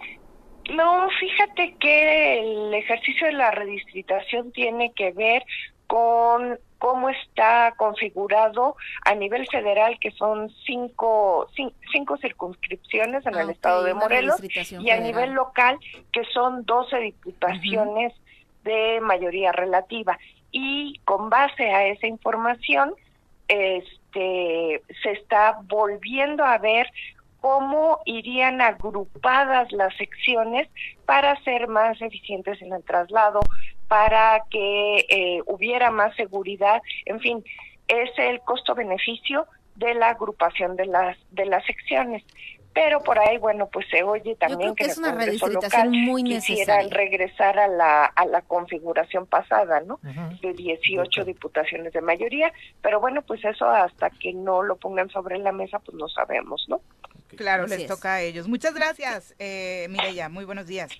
No, fíjate que el ejercicio de la redistritación tiene que ver con cómo está configurado a nivel federal, que son cinco, cinco, circunscripciones en el estado de Morelos, y a nivel local, que son 12 diputaciones de mayoría relativa. Y con base a esa información, este, se está volviendo a ver cómo irían agrupadas las secciones para ser más eficientes en el traslado, para que eh, hubiera más seguridad, en fin, es el costo-beneficio de la agrupación de las de las secciones. Pero por ahí, bueno, pues se oye también que, es una redistribución muy quisieran regresar a la, a la configuración pasada, ¿no? De 18 diputaciones de mayoría, pero bueno, pues eso hasta que no lo pongan sobre la mesa, pues no sabemos, ¿no? Claro, les toca a ellos. Muchas gracias, eh, Mireya. Muy buenos días.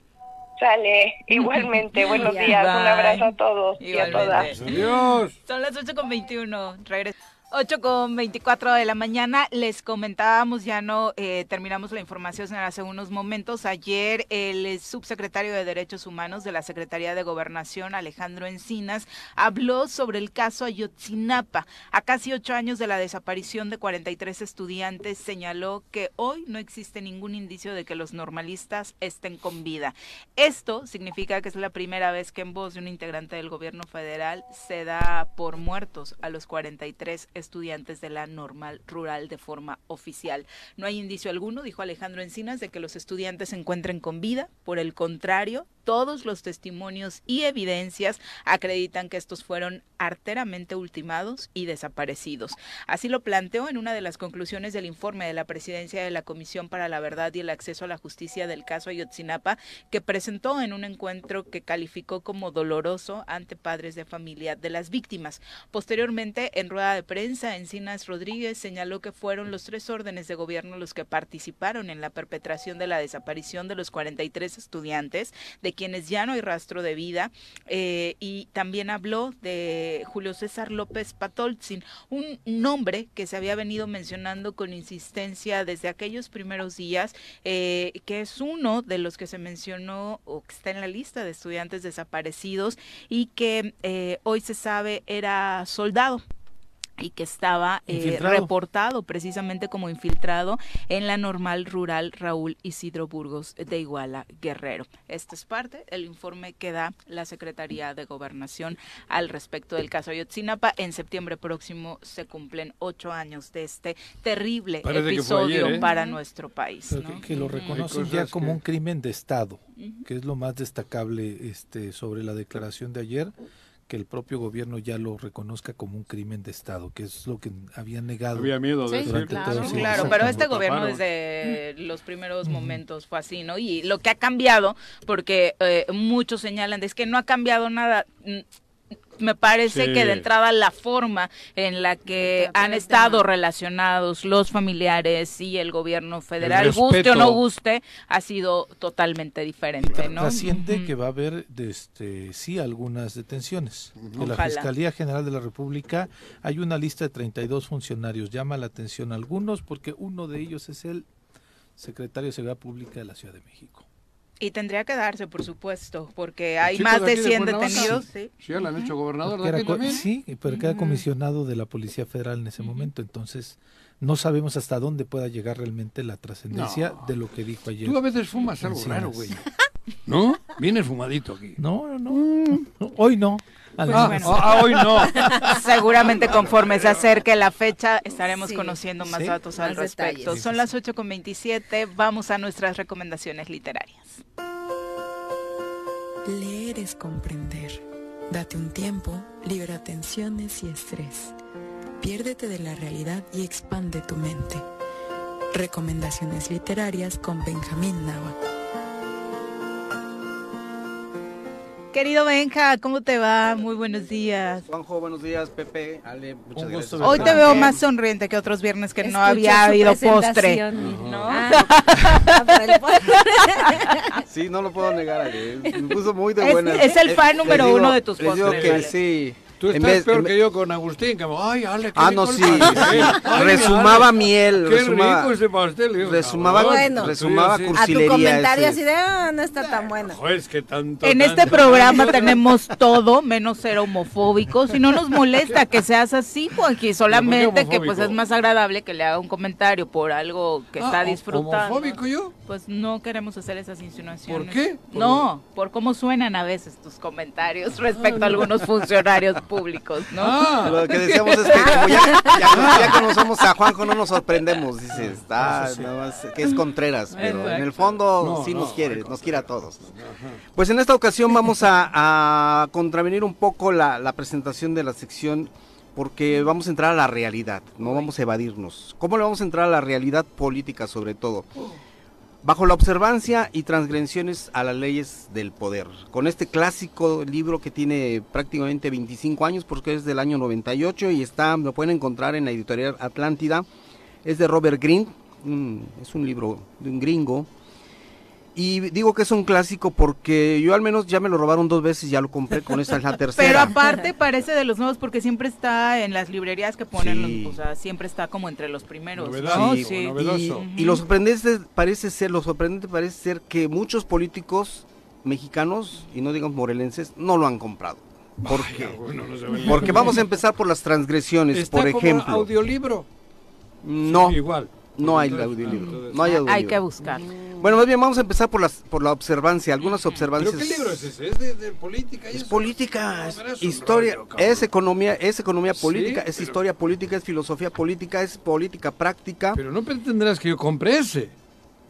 Sale, igualmente. buenos días. Un abrazo a todos y a todas. Adiós. Son las 8 con 21. Regreso. 8 con 24 de la mañana, les comentábamos, ya no eh, terminamos la información hace unos momentos. Ayer el subsecretario de Derechos Humanos de la Secretaría de Gobernación, Alejandro Encinas, habló sobre el caso Ayotzinapa. A casi ocho años de la desaparición de 43 estudiantes, señaló que hoy no existe ningún indicio de que los normalistas estén con vida. Esto significa que es la primera vez que en voz de un integrante del gobierno federal se da por muertos a los 43 estudiantes estudiantes de la normal rural de forma oficial. No hay indicio alguno, dijo Alejandro Encinas, de que los estudiantes se encuentren con vida. Por el contrario, todos los testimonios y evidencias acreditan que estos fueron arteramente ultimados y desaparecidos. Así lo planteó en una de las conclusiones del informe de la presidencia de la Comisión para la Verdad y el Acceso a la Justicia del caso Ayotzinapa, que presentó en un encuentro que calificó como doloroso ante padres de familia de las víctimas. Posteriormente, en rueda de prensa, Encinas Rodríguez señaló que fueron los tres órdenes de gobierno los que participaron en la perpetración de la desaparición de los 43 estudiantes de quienes ya no hay rastro de vida, eh, y también habló de Julio César López Patolzin, un nombre que se había venido mencionando con insistencia desde aquellos primeros días, eh, que es uno de los que se mencionó o que está en la lista de estudiantes desaparecidos y que eh, hoy se sabe era soldado y que estaba eh, reportado precisamente como infiltrado en la normal rural Raúl Isidro Burgos de Iguala Guerrero. Este es parte del informe que da la Secretaría de Gobernación al respecto del caso Ayotzinapa. En septiembre próximo se cumplen ocho años de este terrible episodio ¿eh? para nuestro país. Que, lo reconocen ya como un crimen de Estado, que es lo más destacable este, sobre la declaración de ayer que el propio gobierno ya lo reconozca como un crimen de Estado, que es lo que habían negado. Había miedo de durante claro, claro, pero este gobierno desde los primeros momentos fue así, ¿no? Y lo que ha cambiado, porque eh, muchos señalan, es que no ha cambiado nada me parece que de entrada la forma en la que han estado relacionados los familiares y el gobierno federal, guste o no guste, ha sido totalmente diferente, ¿no? Trasciende que va a haber, este, sí, algunas detenciones. En la Fiscalía General de la República hay una lista de 32 funcionarios. Llama la atención a algunos porque uno de ellos es el secretario de Seguridad Pública de la Ciudad de México. Y tendría que darse, por supuesto, porque hay más de de aquí de 100 Cuernavaca. detenidos. Sí. Sí, ya lo han hecho gobernador Que de era aquí co- también. sí, pero que era comisionado de la Policía Federal en ese momento, entonces no sabemos hasta dónde pueda llegar realmente la trascendencia No. de lo que dijo ayer. Tú a veces fumas algo raro, güey. ¿No? Vienes fumadito aquí. No, no, no. Hoy no. Al Ah, ah, hoy no. Seguramente conforme se acerque la fecha estaremos Sí. conociendo más Sí. datos al Más respecto. detalles. Son las 8 con 27, vamos a nuestras recomendaciones literarias. Leer es comprender. Date un tiempo, libera tensiones y estrés. Piérdete de la realidad y expande tu mente. Recomendaciones literarias con Benjamín Nava. Querido Benja, ¿cómo te va? Muy buenos días. Juanjo, buenos días, Pepe, Ale, muchas Un gracias. gusto Hoy te veo más sonriente que otros viernes que no había habido postre. ¿no? Ah. Sí, no lo puedo negar, Ale, me puso muy de Es- buenas. es el fan Eh, número les digo- uno de tus Les digo postres, que sí. Tú En estás vez- peor en que yo con Agustín, que ay, Ale, qué Ah, no, sí. Ay, Resumaba Ale, miel, Qué resumaba- rico ese pastel. Digo, resumaba. Bueno. resumaba Sí, sí. A tu cursilería comentario ese. así de, ah, no está tan bueno. Joder, es que tanto. En este programa tenemos todo menos ser homofóbicos y no nos molesta que seas así, Juanqui, solamente que pues es más agradable que le haga un comentario por algo que Ah, está disfrutando. ¿Homofóbico yo? Pues no queremos hacer esas insinuaciones. ¿Por qué? No, por cómo suenan a veces tus comentarios respecto a algunos funcionarios públicos, ¿no? Ah, Lo que decíamos es que como ya, ya, ya conocemos a Juanjo no nos sorprendemos, dices, está, nada más que es Contreras, pero en el fondo No, sí no, nos quiere, nos quiere a todos. Pues en esta ocasión vamos a, a contravenir un poco la, la presentación de la sección porque vamos a entrar a la realidad, no vamos a evadirnos. ¿Cómo le vamos a entrar a la realidad política sobre todo? Bajo la observancia y transgresiones a las leyes del poder. Con este clásico libro que tiene prácticamente 25 años, porque es del año 98 y está, lo pueden encontrar en la editorial Atlántida. Es de Robert Greene, un- es un libro de un gringo. Y digo que es un clásico porque yo al menos ya me lo robaron dos veces, ya lo compré, con esta es la tercera. Pero aparte parece de los nuevos porque siempre está en las librerías que ponen, Sí. los- o sea, siempre está como entre los primeros. Novedad, ¿no? sí, Sí. novedoso. Y, y lo sorprendente parece ser, lo sorprendente parece ser que muchos políticos mexicanos, y no digamos morelenses, no lo han comprado. ¿Por qué? Bueno, no se ve. Porque vamos a empezar por las transgresiones, Está por como ejemplo. audiolibro. No, Igual. No hay audiolibro. No hay audiolibro. Hay que buscar. Bueno, más bien vamos a empezar por las por la observancia, algunas observancias. ¿Pero qué libro es ese? ¿Es de, de política? y Es eso? política, No, es historia, rollo, es economía, es economía Sí, política, es pero- historia política, es filosofía política, es política práctica. Pero no pretenderás que yo compre ese.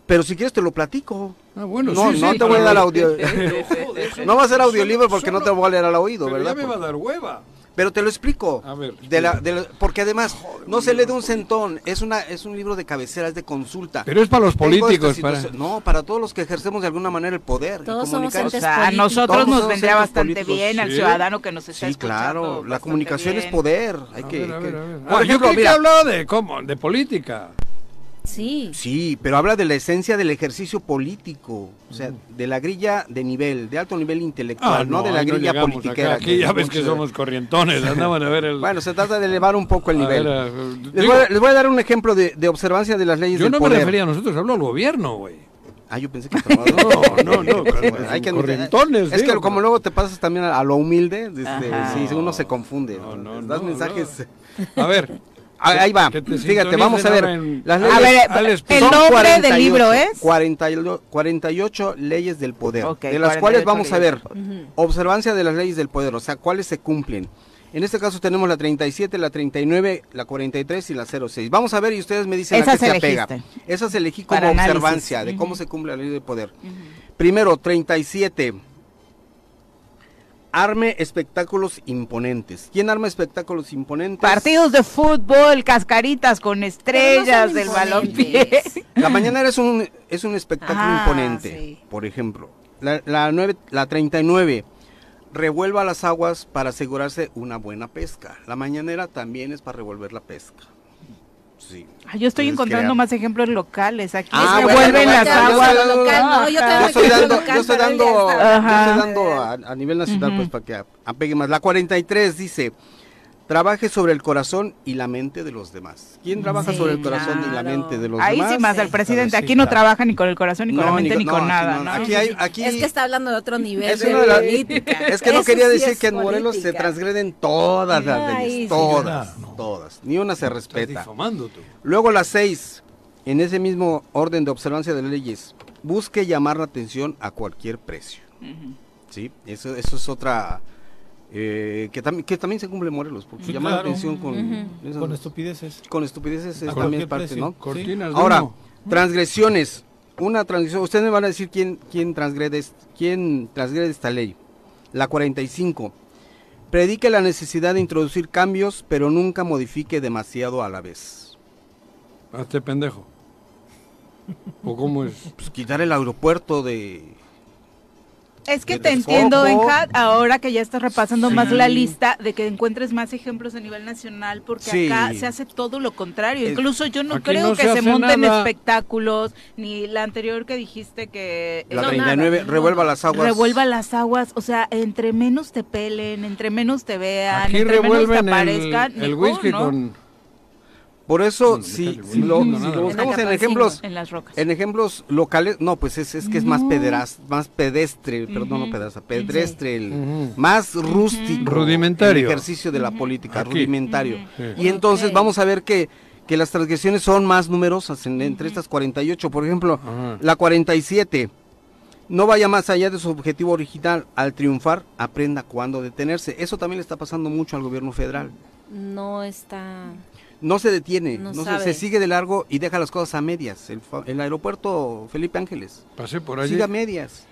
Pero si quieres te lo platico. Ah, bueno, No, sí, no sí, te voy a dar audio. No va a ser audiolibro porque no te voy a leer al oído, Pero ¿verdad? ya me va a dar hueva. Pero te lo explico. A ver, De la, de la- porque además no se lee de un centón, es una es un libro de cabecera, es de consulta. Pero es para los políticos. Para... No, para todos los que ejercemos de alguna manera el poder. Todos somos. O entes sea, a nosotros Todos nos vendría bastante políticos, bien, al sí. ciudadano que nos está Sí, escuchando. claro, la comunicación es poder. Hay A que, ver, a que- ver, a ver. Por Ah, yo creí que hablaba de cómo, de política. Sí. Sí, pero habla de la esencia del ejercicio político, o sea, de la grilla de nivel, de alto nivel intelectual, no, de la no grilla acá. Aquí ya ves que somos corrientones, andaban a ver el... Bueno, se trata de elevar un poco el a nivel. ver, les, digo, voy a, les voy a dar un ejemplo de, de observancia de las leyes yo del no me poder. refería a nosotros, hablo al gobierno, güey. Ah, yo pensé que estaba... No, no, no, Bueno, hay que corrientones, Es que como pero- luego te pasas también a, a lo humilde, este, Ajá. sí, uno se confunde. No, no, das no, mensajes. A ver, Ah, Ahí va. Fíjate, vamos a ver. Las A leyes ver, Alex, el nombre 48, del libro es... 48, 48 leyes del poder, Ok, de las 48 cuales vamos a ver observancia de las leyes del poder, o sea, cuáles se cumplen. En este caso tenemos la 37, la 39, la 43 y la 06. Vamos a ver y ustedes me dicen a Esas qué se apega. elegiste. Esas elegí como Para análisis. observancia de cómo Ujú. se cumple la ley del poder. Primero, 37. Arme espectáculos imponentes. ¿Quién arma espectáculos imponentes? Partidos de fútbol, cascaritas con estrellas son del balompié. La mañanera es un, es un espectáculo Ah, imponente, sí. por ejemplo. La, la, nueve- la 39, revuelva las aguas para asegurarse una buena pesca. La mañanera también es para revolver la pesca. Sí. Ay, Yo estoy Entonces, encontrando crea- más ejemplos locales. Aquí Ah, se bueno, vuelven bueno, las aguas. sé, local, no, yo Yo también estoy dando, local, yo estoy dando, yo estoy dando a, a nivel nacional, pues para que apegue más. La 43 dice, trabaje sobre el corazón y la mente de los demás. ¿Quién trabaja Sí, sobre el corazón y la claro. mente de los Ahí demás? sí más al Sí. presidente. Aquí no claro. trabaja ni con el corazón, ni con la mente, ni no, con nada. no. ¿no? Aquí hay, aquí Es que está hablando de otro nivel es de política. es que no Eso quería sí decir es que en Morelos se transgreden todas las leyes, sí. todas, todas, ni una se respeta. difamando tú. Luego las seis, en ese mismo orden de observancia de leyes, busque llamar la atención a cualquier precio. ¿Sí? Eso, eso es otra... eh, que, también que también se cumple en Morelos, porque Sí, llamar la atención con, esas- Con estupideces. con estupideces es también parte, precio. ¿no? Cortinas Ahora, transgresiones. Una transgresión, ustedes me van a decir quién, quién, transgrede, quién transgrede esta ley. La 45. Predique la necesidad de introducir cambios, pero nunca modifique demasiado a la vez. Hazte pendejo. ¿O cómo es? Pues quitar el aeropuerto de... Es que te entiendo, Benja, ahora que ya estás repasando más la lista, de que encuentres más ejemplos a nivel nacional, porque Sí. acá se hace todo lo contrario. Es- Incluso yo no creo no que se monten nada. espectáculos, ni la anterior que dijiste que... La No, 39, nada, revuelva las aguas. Revuelva las aguas, o sea, entre menos te pelen, entre menos te vean, Aquí entre menos te el, aparezcan, el mejor, whisky con... Por eso, No, si, lo, no, si nada. lo En buscamos en ejemplos, En las rocas. en ejemplos locales, no, pues es, es que es más No. pederas, más pedestre, perdón, no pedestre, pedestre, el- más rústico, Rudimentario. el ejercicio de la política, Aquí. rudimentario. Sí. Y entonces vamos a ver que, que las transgresiones son más numerosas en- entre estas 48. Por ejemplo, Ajá. la 47. No vaya más allá de su objetivo original. Al triunfar, aprenda cuándo detenerse. Eso también le está pasando mucho al gobierno federal. No está. No se detiene, No no, se, sabe. se sigue de largo y deja las cosas a medias. El, fa- el aeropuerto Felipe Ángeles Pasé por allí. sigue a medias.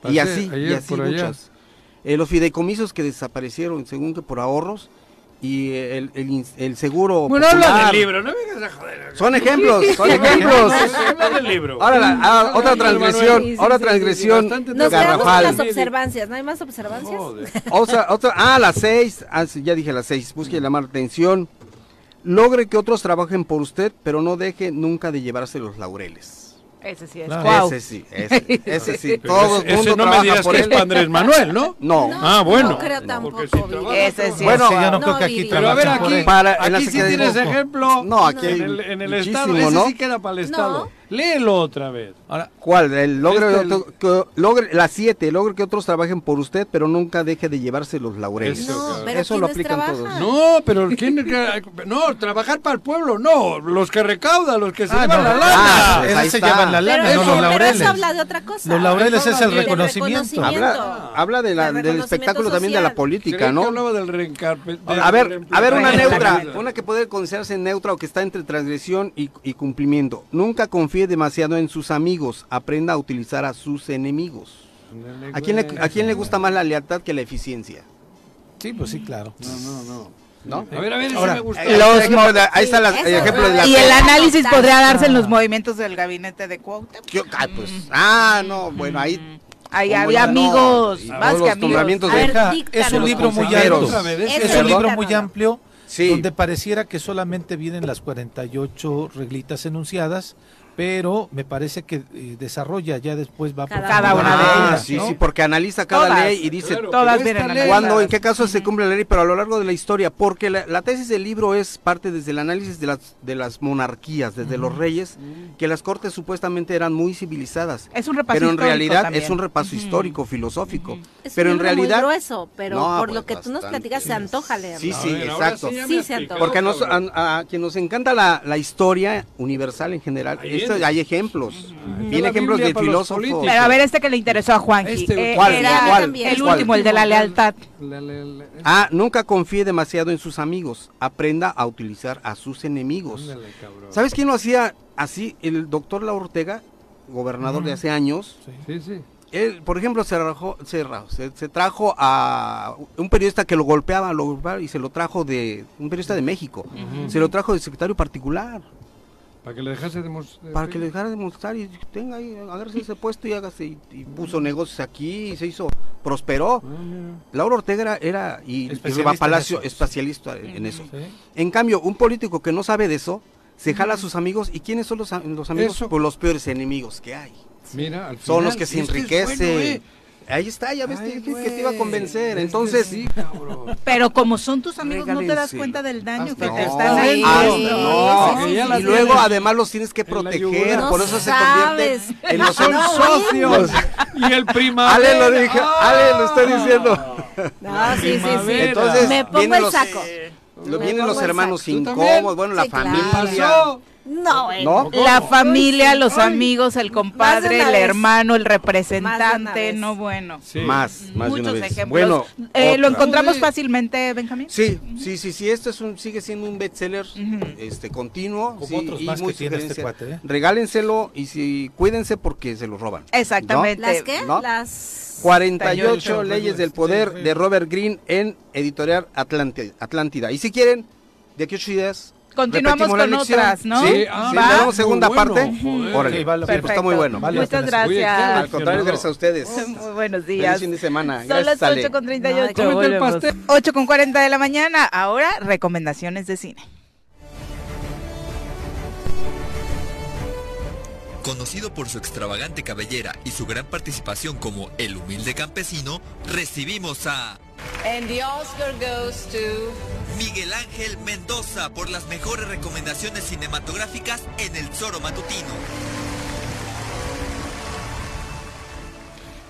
Pasé y así, y así muchas. Eh, los fideicomisos que desaparecieron, según que por ahorros, y el, el ins- el seguro Bueno, habla del libro, no vengas a joder. Son ejemplos, son ejemplos. Habla del libro. Ahora, la- ah, otra transgresión, Sí, sí, otra sí, sí, transgresión bastante Nos quedamos garrafal. las observancias. ¿No hay más observancias? Joder. Otra, otra, ah, las seis, ah, sí, ya dije las seis, busque llamar atención. Logre que otros trabajen por usted, pero no deje nunca de llevarse los laureles. Ese sí es. Claro. Ese sí, ese, ese sí. Todo ese- el mundo ese no me dirás por que es él. para Andrés Manuel, ¿no? No. Ah, bueno. No creo tampoco. si Ese sí. Bueno, Sí, yo no, no, creo que aquí. Pero a ver, aquí. Para- aquí sí tienes ejemplo. No, aquí hay en el, en el Estado. Ese ¿no? sí queda para el Estado. Léelo otra vez. Ahora, ¿Cuál? El logre, Este, el- otro- que- logre la siete, logre que otros trabajen por usted, pero nunca deje de llevarse los laureles. Eso, No, cabrón. pero Eso lo ¿quiénes aplican trabajan? todos. No, pero ¿quién No, trabajar para el pueblo, no. Los que recaudan, los que se Ah, llevan no. la lana. Ah, esos se está. llevan la Pero, lana, eso, no los pero laureles. eso habla de otra cosa. Los laureles es el reconocimiento. Habla, habla de la- Del espectáculo también de la política, ¿no? hablaba del reencarpe- A ver, a ver una neutra, una que puede considerarse neutra o que está entre transgresión y, y cumplimiento. Nunca confíe demasiado en sus amigos, aprenda a utilizar a sus enemigos. ¿A quién le, a quién le gusta más la lealtad que la eficiencia? Sí, pues sí, claro. No, no, no. ¿No? A ver, a ver, Ahora, me gustó. Eh, Los de- ahí está la- Sí, el ejemplo de la... Y el análisis podría darse en los movimientos del gabinete de Cuauhtémoc. ¿Qué- ah, pues, ah, no, bueno, ahí... Ahí ¿cómo había no? amigos, Y más que amigos. A de- ver, Deja, díctanos. es un libro muy amplio. Es un libro muy amplio Sí. donde pareciera que solamente vienen las 48 reglitas enunciadas, pero me parece que eh, desarrolla ya después va por Cada una de Ah, ellas, sí, ¿no? sí, porque analiza cada Todas. ley y dice Claro, Todas vienen cuándo, en qué casos se cumple la ley, pero a lo largo de la historia, porque la, la tesis del libro es parte desde el análisis de las, de las monarquías, desde los reyes, que las cortes supuestamente eran muy civilizadas. Es un repaso Pero en realidad también. es un repaso histórico, filosófico. Es pero un en libro realidad... muy grueso, pero No, por pues, lo que tú nos bastante. platicas se antoja leerlo. Sí, sí, ver, exacto. Sí, se antoja. Porque a, nos- cabrón. a- a quien nos encanta la, la historia universal en general, Ahí esto- hay ejemplos. La ejemplos de filósofos. Pero a ver, este que le interesó a Juanji. Este, eh, ¿cuál? era ¿Cuál? el ¿Cuál? último, el de la lealtad. La- la- la- Ah, nunca confíe demasiado en sus amigos. Aprenda a utilizar a sus enemigos. Ándale. ¿Sabes quién lo hacía así? El doctor La Ortega, gobernador de hace años. Sí, sí. Él, por ejemplo, se, rajó- se, ra- se- se trajo a un periodista que lo golpeaba, lo golpeaba y se lo trajo de un periodista de México. Se lo trajo de secretario particular Para que le dejase de mos- de- para que le dejara de mostrar y tenga ahí, agárrese ese puesto y hágase. Y, y puso negocios aquí y se hizo, prosperó. Ah. Laura Ortega era, era y, y Riva en Palacio, eso. especialista en, en eso. Sí. En cambio, un político que no sabe de eso, se jala a sus amigos. ¿Y quiénes son los, los amigos? Eso. Pues los peores enemigos que hay. Mira, al Son los que se enriquecen. bueno, ¿eh? Ahí está, ya ves Ay, que, que te iba a convencer. Entonces, sí, cabrón. Pero como son tus amigos, no te das cuenta del daño que No, te están sí, no, sí, sí, y luego además los tienes que proteger, por No eso se convierte en los Son No, socios. Y el primavera. Ale lo dije, Ale lo estoy diciendo. No, sí, sí, sí. Entonces, Me pongo el los- saco. Vienen los hermanos saco. ¿Tú incómodos, bueno, la familia. No. ¿No? La familia, los Ay. amigos, el Más compadre, de el vez. hermano, el Más de representante, no bueno. Sí. Más, más de una Muchos vez. ejemplos. Bueno, Eh, ¿Lo encontramos fácilmente, Benjamín? Sí, sí, sí, sí, esto es un, sigue siendo un bestseller Ujú. este, continuo. Como sí, otros y más muy que tiene este cuate, ¿eh? Regálenselo y si cuídense porque se los roban. Exactamente. ¿Las qué? ¿No? Las... 48 48 leyes del poder de Robert Greene en Editorial Atlante- Atlántida. Y si quieren, de aquí a ocho días. Continuamos con otras, ¿no? Sí, Ah, sí, le damos segunda bueno, parte. joder. Órale, Ok, vale, pues está muy bueno. Vale Muchas gracias. Al contrario, gracias a ustedes. Muy buenos Feliz días. fin de semana. Son Gracias, las Ale. 8 con 38. Ay, cómete el volvemos. pastel. 8 con 40 de la mañana. Ahora, recomendaciones de cine. Conocido por su extravagante cabellera y su gran participación como el humilde campesino, recibimos a And the Oscar goes to... Miguel Ángel Mendoza por las mejores recomendaciones cinematográficas en El Zoro Matutino.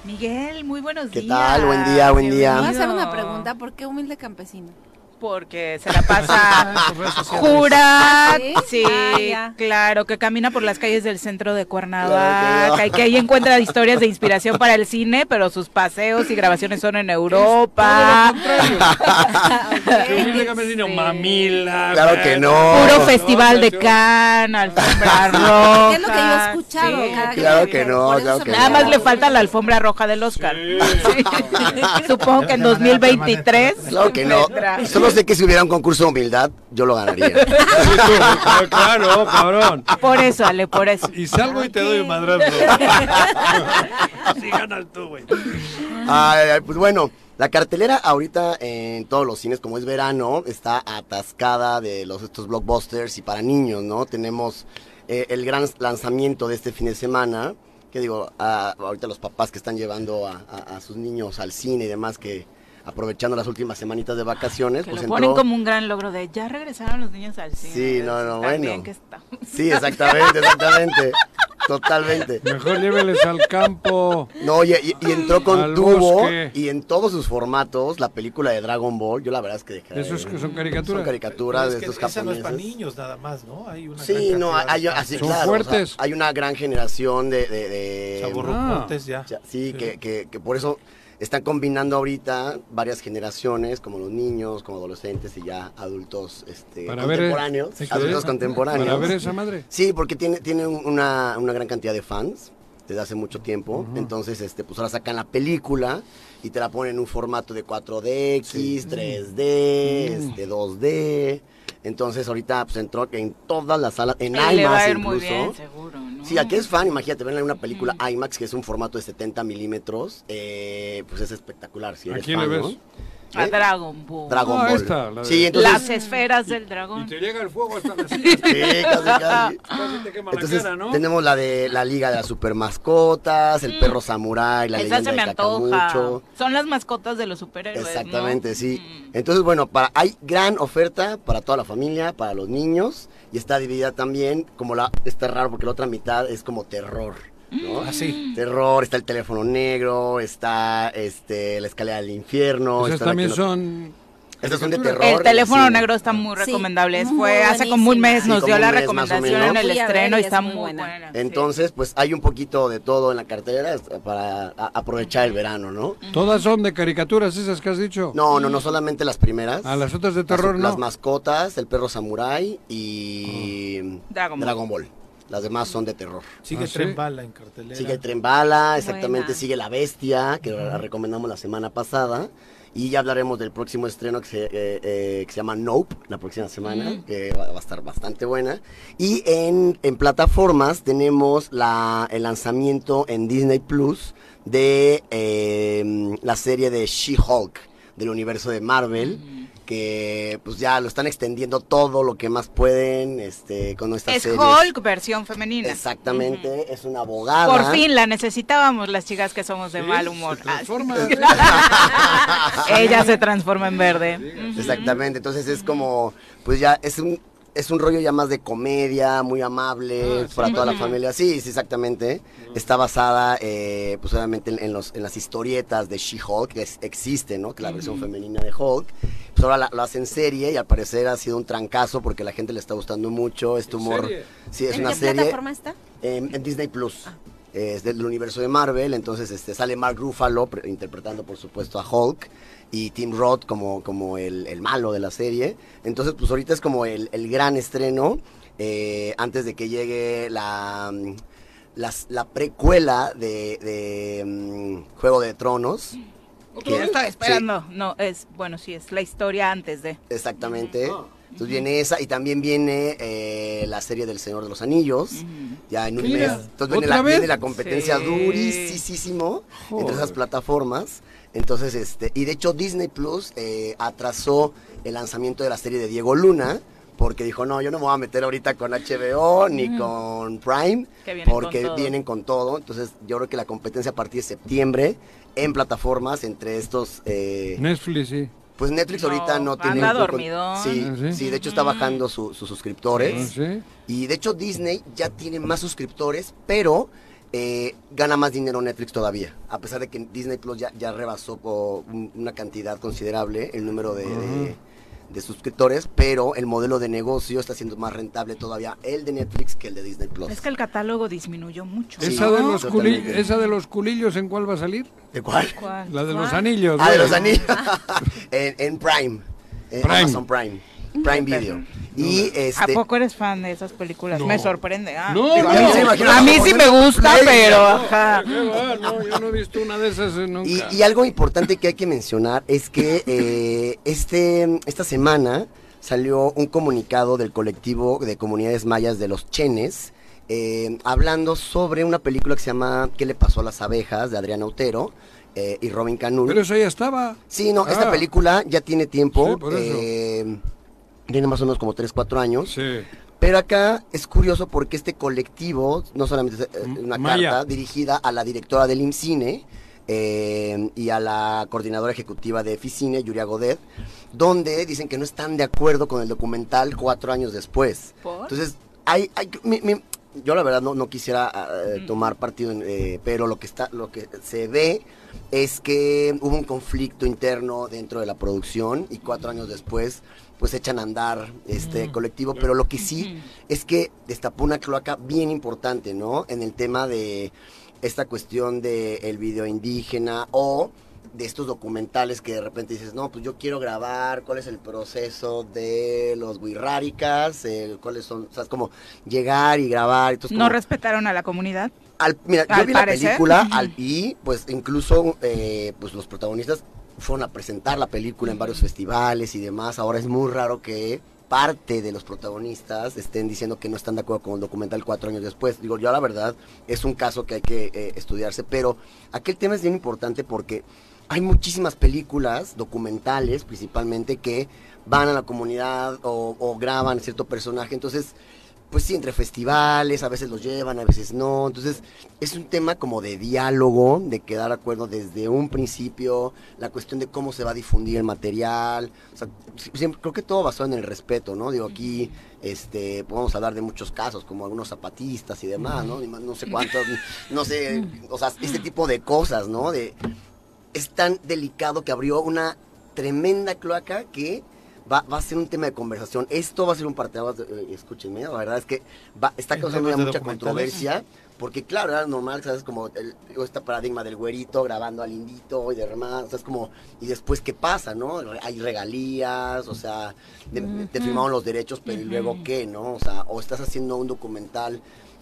Miguel, muy buenos ¿Qué días. tal? Buen día, buen día. Voy a hacer una pregunta. ¿Por qué humilde campesino? Porque se la pasa jura, ¿Sí? sí, Ah, claro, que camina por las calles del centro de Cuernavaca, Claro que no. y que ahí encuentra historias de inspiración para el cine, pero sus paseos y grabaciones son en Europa. Mamila. Claro que no. Puro No, festival de Cannes, alfombra roja. ¿Qué es lo que yo he escuchado? sí. Claro que no, claro que Nada no. más le falta la alfombra roja del Oscar. Sí. Supongo que en De manera 2023. Claro que no. Solo sé que si hubiera un concurso de humildad, yo lo ganaría. Claro, cabrón. Por eso, Ale, por eso. Y salgo y te doy un madrazo. Así ganas tú, güey. Ay, ay, pues bueno, la cartelera ahorita en todos los cines, como es verano, está atascada de los estos blockbusters y para niños, ¿no? Tenemos eh, el gran lanzamiento de este fin de semana, que digo, a- ahorita los papás que están llevando a, a- a sus niños al cine y demás, que aprovechando las últimas semanitas de vacaciones, Que pues lo entró... ponen como un gran logro de ya regresaron los niños al cine. Sí, no, no, bueno. que está. Sí, exactamente, exactamente. Totalmente. Mejor lléveles al campo. No, y, y- y entró con Al tubo bosque. y en todos sus formatos la película de Dragon Ball. Yo la verdad es que dejé de Esos que son caricaturas. Son caricaturas de es que estos esa no es para japoneses. niños nada más, ¿no? Hay una Sí, no, hay, así, Son claro, o sea, fuertes. hay una gran generación de... de, de- ya. sí, Que, que, que por eso están combinando ahorita varias generaciones, como los niños, como adolescentes y ya adultos este, Para contemporáneos. ¿sí? adultos contemporáneos. Para ver esa madre. Sí, porque tiene, tiene un- una, una gran cantidad de fans desde hace mucho tiempo. Entonces, este, pues ahora sacan la película y te la ponen en un formato de 4DX, 3D, Mm. este, 2D. Entonces, ahorita pues entró en todas las salas, en Y le va a IMAX muy incluso. bien, seguro, ¿no? Sí, aquí es fan, imagínate, verla en una película IMAX que es un formato de 70 milímetros, eh, pues es espectacar si ¿A eres quién fan, le ¿no? A ¿Eh? Dragon Ball. Dragon Ah, Ball. esta, la de- Sí, entonces... Las esferas del Y dragón. te llega el fuego hasta la Sí, casi, casi. Casi te quema la Entonces cara, ¿no? tenemos la de la Liga de las Super Mascotas, el perro samurái, la Mm. Esa leyenda se me de antoja. Kakamucho. Son las mascotas de los superhéroes. ¿no? Exactamente, sí. Mm. Entonces, bueno, para, hay gran oferta para toda la familia, para los niños, y está dividida también como la, está raro porque la otra mitad es como terror. ¿No? Mm. Así. Terror, está el teléfono negro, está este la escalera del infierno. La también son... Son de terror. El teléfono sí. negro está muy Sí, recomendable. muy Fue hace como un mes, nos Sí, dio la mes recomendación en el estreno y y es está muy buena. Entonces, pues hay un poquito de todo en la cartera para aprovechar el verano, ¿no? Todas son de caricaturas esas que has dicho. No, no, no solamente las primeras. A las otras de terror las, no. las mascotas, el perro samurái y Dragon Ball. Dragon Ball. Las demás son de terror. Sigue Ah, ¿sí? Tren Bala en cartelera. Sigue el Tren Bala, exactamente, Buena. sigue La Bestia, que la recomendamos la semana pasada. Y ya hablaremos del próximo estreno que se, eh, eh, que se llama Nope, la próxima semana, que va, va a estar bastante buena. Y en, en plataformas tenemos la, el lanzamiento en Disney Plus de eh, la serie de She-Hulk del universo de Marvel. Que pues ya lo están extendiendo todo lo que más pueden este con nuestras Es series. Hulk versión femenina. Exactamente, es una abogada. Por fin la necesitábamos las chicas que somos de mal humor. Ella se transforma en verde. Exactamente, entonces es como, pues ya es un, es un rollo ya más de comedia, muy amable Ah, para sí. toda la familia. Sí, sí, exactamente. Está basada, eh, pues obviamente en, en los, en las historietas de She-Hulk, que es- existe, ¿no? Que la versión femenina de Hulk. Pues ahora la- lo hacen serie y al parecer ha sido un trancazo porque a la gente le está gustando mucho este humor. serie? Sí, es ¿En una qué serie. plataforma está? En, en Disney Plus. Es del universo de Marvel, entonces este sale Mark Ruffalo pre- interpretando por supuesto a Hulk y Tim Roth como, como el, el malo de la serie. Entonces pues ahorita es como el, el gran estreno eh, antes de que llegue la, mm, las- la precuela de, de, mm, Juego de Tronos. Yo estaba Sí, esperando. No, es, bueno, sí, es la historia antes de. Exactamente. Entonces viene esa y también viene eh, la serie del Señor de los Anillos, ya en un Mira, mes. Entonces viene ¿otra la, vez? viene la competencia Sí. durísimo entre esas plataformas. Entonces, este, y de hecho Disney Plus eh, atrasó el lanzamiento de la serie de Diego Luna. Porque dijo, no, yo no me voy a meter ahorita con HBO ni con Prime, Que vienen porque con todo. vienen con todo. Entonces, yo creo que la competencia a partir de septiembre en plataformas entre estos eh, Netflix, sí. pues Netflix No, ahorita no tiene... anda. Sí, Ah, ¿sí? sí, de hecho está bajando su- sus suscriptores. Ah, ¿sí? Y de hecho Disney ya tiene más suscriptores, pero eh, gana más dinero Netflix todavía. A pesar de que Disney Plus ya, ya rebasó por un- una cantidad considerable el número de, de- de suscriptores, pero el modelo de negocio está siendo más rentable todavía el de Netflix que el de Disney Plus. Es que el catálogo disminuyó mucho. Esa, de los culi- totalmente. ¿Esa de los culillos en cuál va a salir? ¿De cuál? ¿Cuál? La de los anillos. Ah, de los anillos. en, en Prime. En Prime. Amazon Prime. Prime Video. Y ¿A este. poco eres fan de esas películas? No. Me sorprende. ah. No, Digo, no, a mí, no, sí, a mí sí me gusta, Play, pero... ¿no? ajá. ¿Qué va? No, yo no he visto una de esas eh, nunca. Y, y algo importante que hay que mencionar es que eh, este, esta semana salió un comunicado del colectivo de comunidades mayas de los Chenes, eh, hablando sobre una película que se llama ¿Qué le pasó a las abejas? de Adriana Utero eh, y Robin Canul. Pero eso ya estaba. Sí, no, esta Ah. película ya tiene tiempo. Sí, por eso. Tiene más o menos como 3, 4 años. Sí. Pero acá es curioso porque este colectivo, no solamente es eh, una Maya. carta dirigida a la directora del IMCINE eh, y a la coordinadora ejecutiva de Eficine, Yuria Godet, donde dicen que no están de acuerdo con el documental cuatro años después. ¿Por? Entonces, hay, hay mi- mi- yo la verdad no, no quisiera eh, tomar partido, en, eh, pero lo que está, lo que se ve es que hubo un conflicto interno dentro de la producción y cuatro años después pues echan a andar este colectivo, pero lo que sí es que destapó una cloaca bien importante, ¿no? En el tema de esta cuestión del el video indígena o de estos documentales que de repente dices, no, pues yo quiero grabar cuál es el proceso de los wixárikas, eh, cuáles son, o sea, es como llegar y grabar. Entonces, ¿No como- respetaron a la comunidad? al- mira, yo vi parecer. la película al, y pues incluso eh, pues los protagonistas fueron a presentar la película en varios festivales y demás. Ahora es muy raro que parte de los protagonistas estén diciendo que no están de acuerdo con el documental cuatro años después. Digo, yo la verdad es un caso que hay que eh, estudiarse, pero aquel tema es bien importante porque hay muchísimas películas documentales principalmente que van a la comunidad o, o graban cierto personaje, entonces pues sí, entre festivales, a veces los llevan, a veces no. Entonces, es un tema como de diálogo, de quedar de acuerdo desde un principio, la cuestión de cómo se va a difundir el material. O sea, siempre, creo que todo basado en el respeto, ¿no? Digo, aquí este, podemos hablar de muchos casos, como algunos zapatistas y demás, ¿no? No sé cuántos, no sé, o sea, este tipo de cosas, ¿no? De, es tan delicado que abrió una tremenda cloaca que va, va a ser un tema de conversación. Esto va a ser un parteaguas, eh, escúchenme, la verdad es que va, está causando ya mucha controversia, porque claro, era normal, ¿sabes? Como el, este paradigma del güerito grabando al indito y demás, o sea, es como, y después, ¿qué pasa, no? Hay regalías, o sea, de- te firmaron los derechos, pero ¿y luego qué, no? O sea, o estás haciendo un documental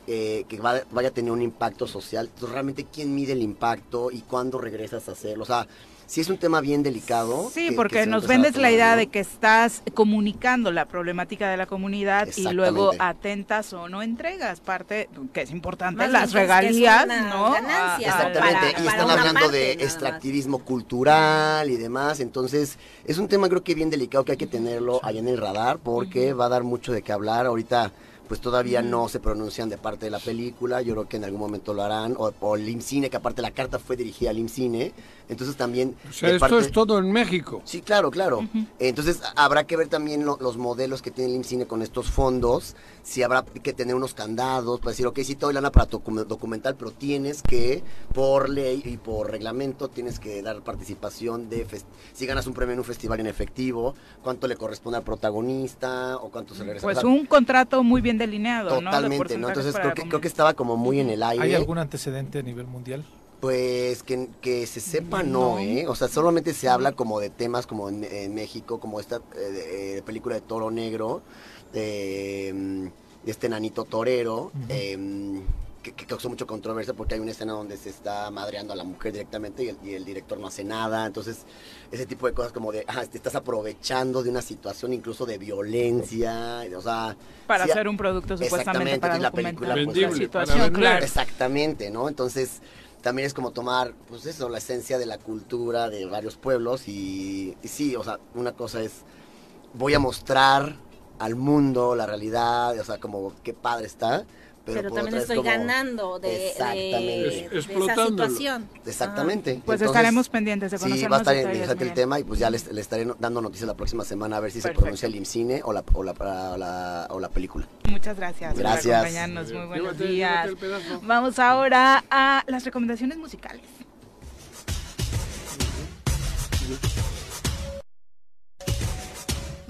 eh, que va- vaya a tener un impacto social. Entonces, realmente, ¿quién mide el impacto y cuándo regresas a hacerlo? O sea, sí es un tema bien delicado. Sí, que- que porque nos vendes la idea de que estás comunicando la problemática de la comunidad y luego atentas o no entregas parte, que es importante, Más las bien, que es regalías, ¿no? ganancia, A- a- Exactamente, para- y están hablando parte, de extractivismo cultural y demás, entonces es un tema creo que bien delicado que hay que tenerlo allá en el radar porque va a dar mucho de qué hablar. Ahorita pues todavía no se pronuncian de parte de la película, yo creo que en algún momento lo harán, o, o el IMCINE, que aparte la carta fue dirigida al IMCINE, entonces también... O sea, esto parte- es todo en México. Sí, claro, claro. Entonces habrá que ver también lo- los modelos que tiene el IMCINE con estos fondos, si habrá que tener unos candados para decir, ok, sí te doy lana para tu documental, pero tienes que, por ley y por reglamento, tienes que dar participación de, fes- si ganas un premio en un festival en efectivo, cuánto le corresponde al protagonista o cuánto se regresa. Pues O sea, un contrato muy bien delineado, Totalmente, ¿no? Entonces creo que, creo que estaba como muy en el aire. ¿Hay algún antecedente a nivel mundial? Pues que, que se sepa no, No. ¿eh? O sea, solamente se habla como de temas como en, en México, como esta eh, de- eh, película de Toro Negro, de, mm, de este nanito torero, em, que, que causó mucha controversia porque hay una escena donde se está madreando a la mujer directamente y el, y el director no hace nada. Entonces, ese tipo de cosas como de, ah, te estás aprovechando de una situación incluso de violencia, o sea... Para sí, hacer un producto supuestamente exactamente, para y la película, pues, la situación, claro. Exactamente, ¿no? Entonces, también es como tomar, pues eso, la esencia de la cultura de varios pueblos y, sí, o sea, una cosa es, voy a mostrar al mundo la realidad, o sea, como qué padre está, pero, Pero, también estoy como- ganando de, de, Exactamente. de Es- esa situación. Exactamente. Pues Entonces, estaremos pendientes de conocer Sí, va a estar interesante el tema y pues ya les, les estaré dando noticias la próxima semana a ver si se Perfecto. pronuncia el IMCINE o la, o la, o la, o la película. Muchas gracias, Gracias. por acompañarnos. Muy buenos Llévate- días. Vamos ahora a las recomendaciones musicales.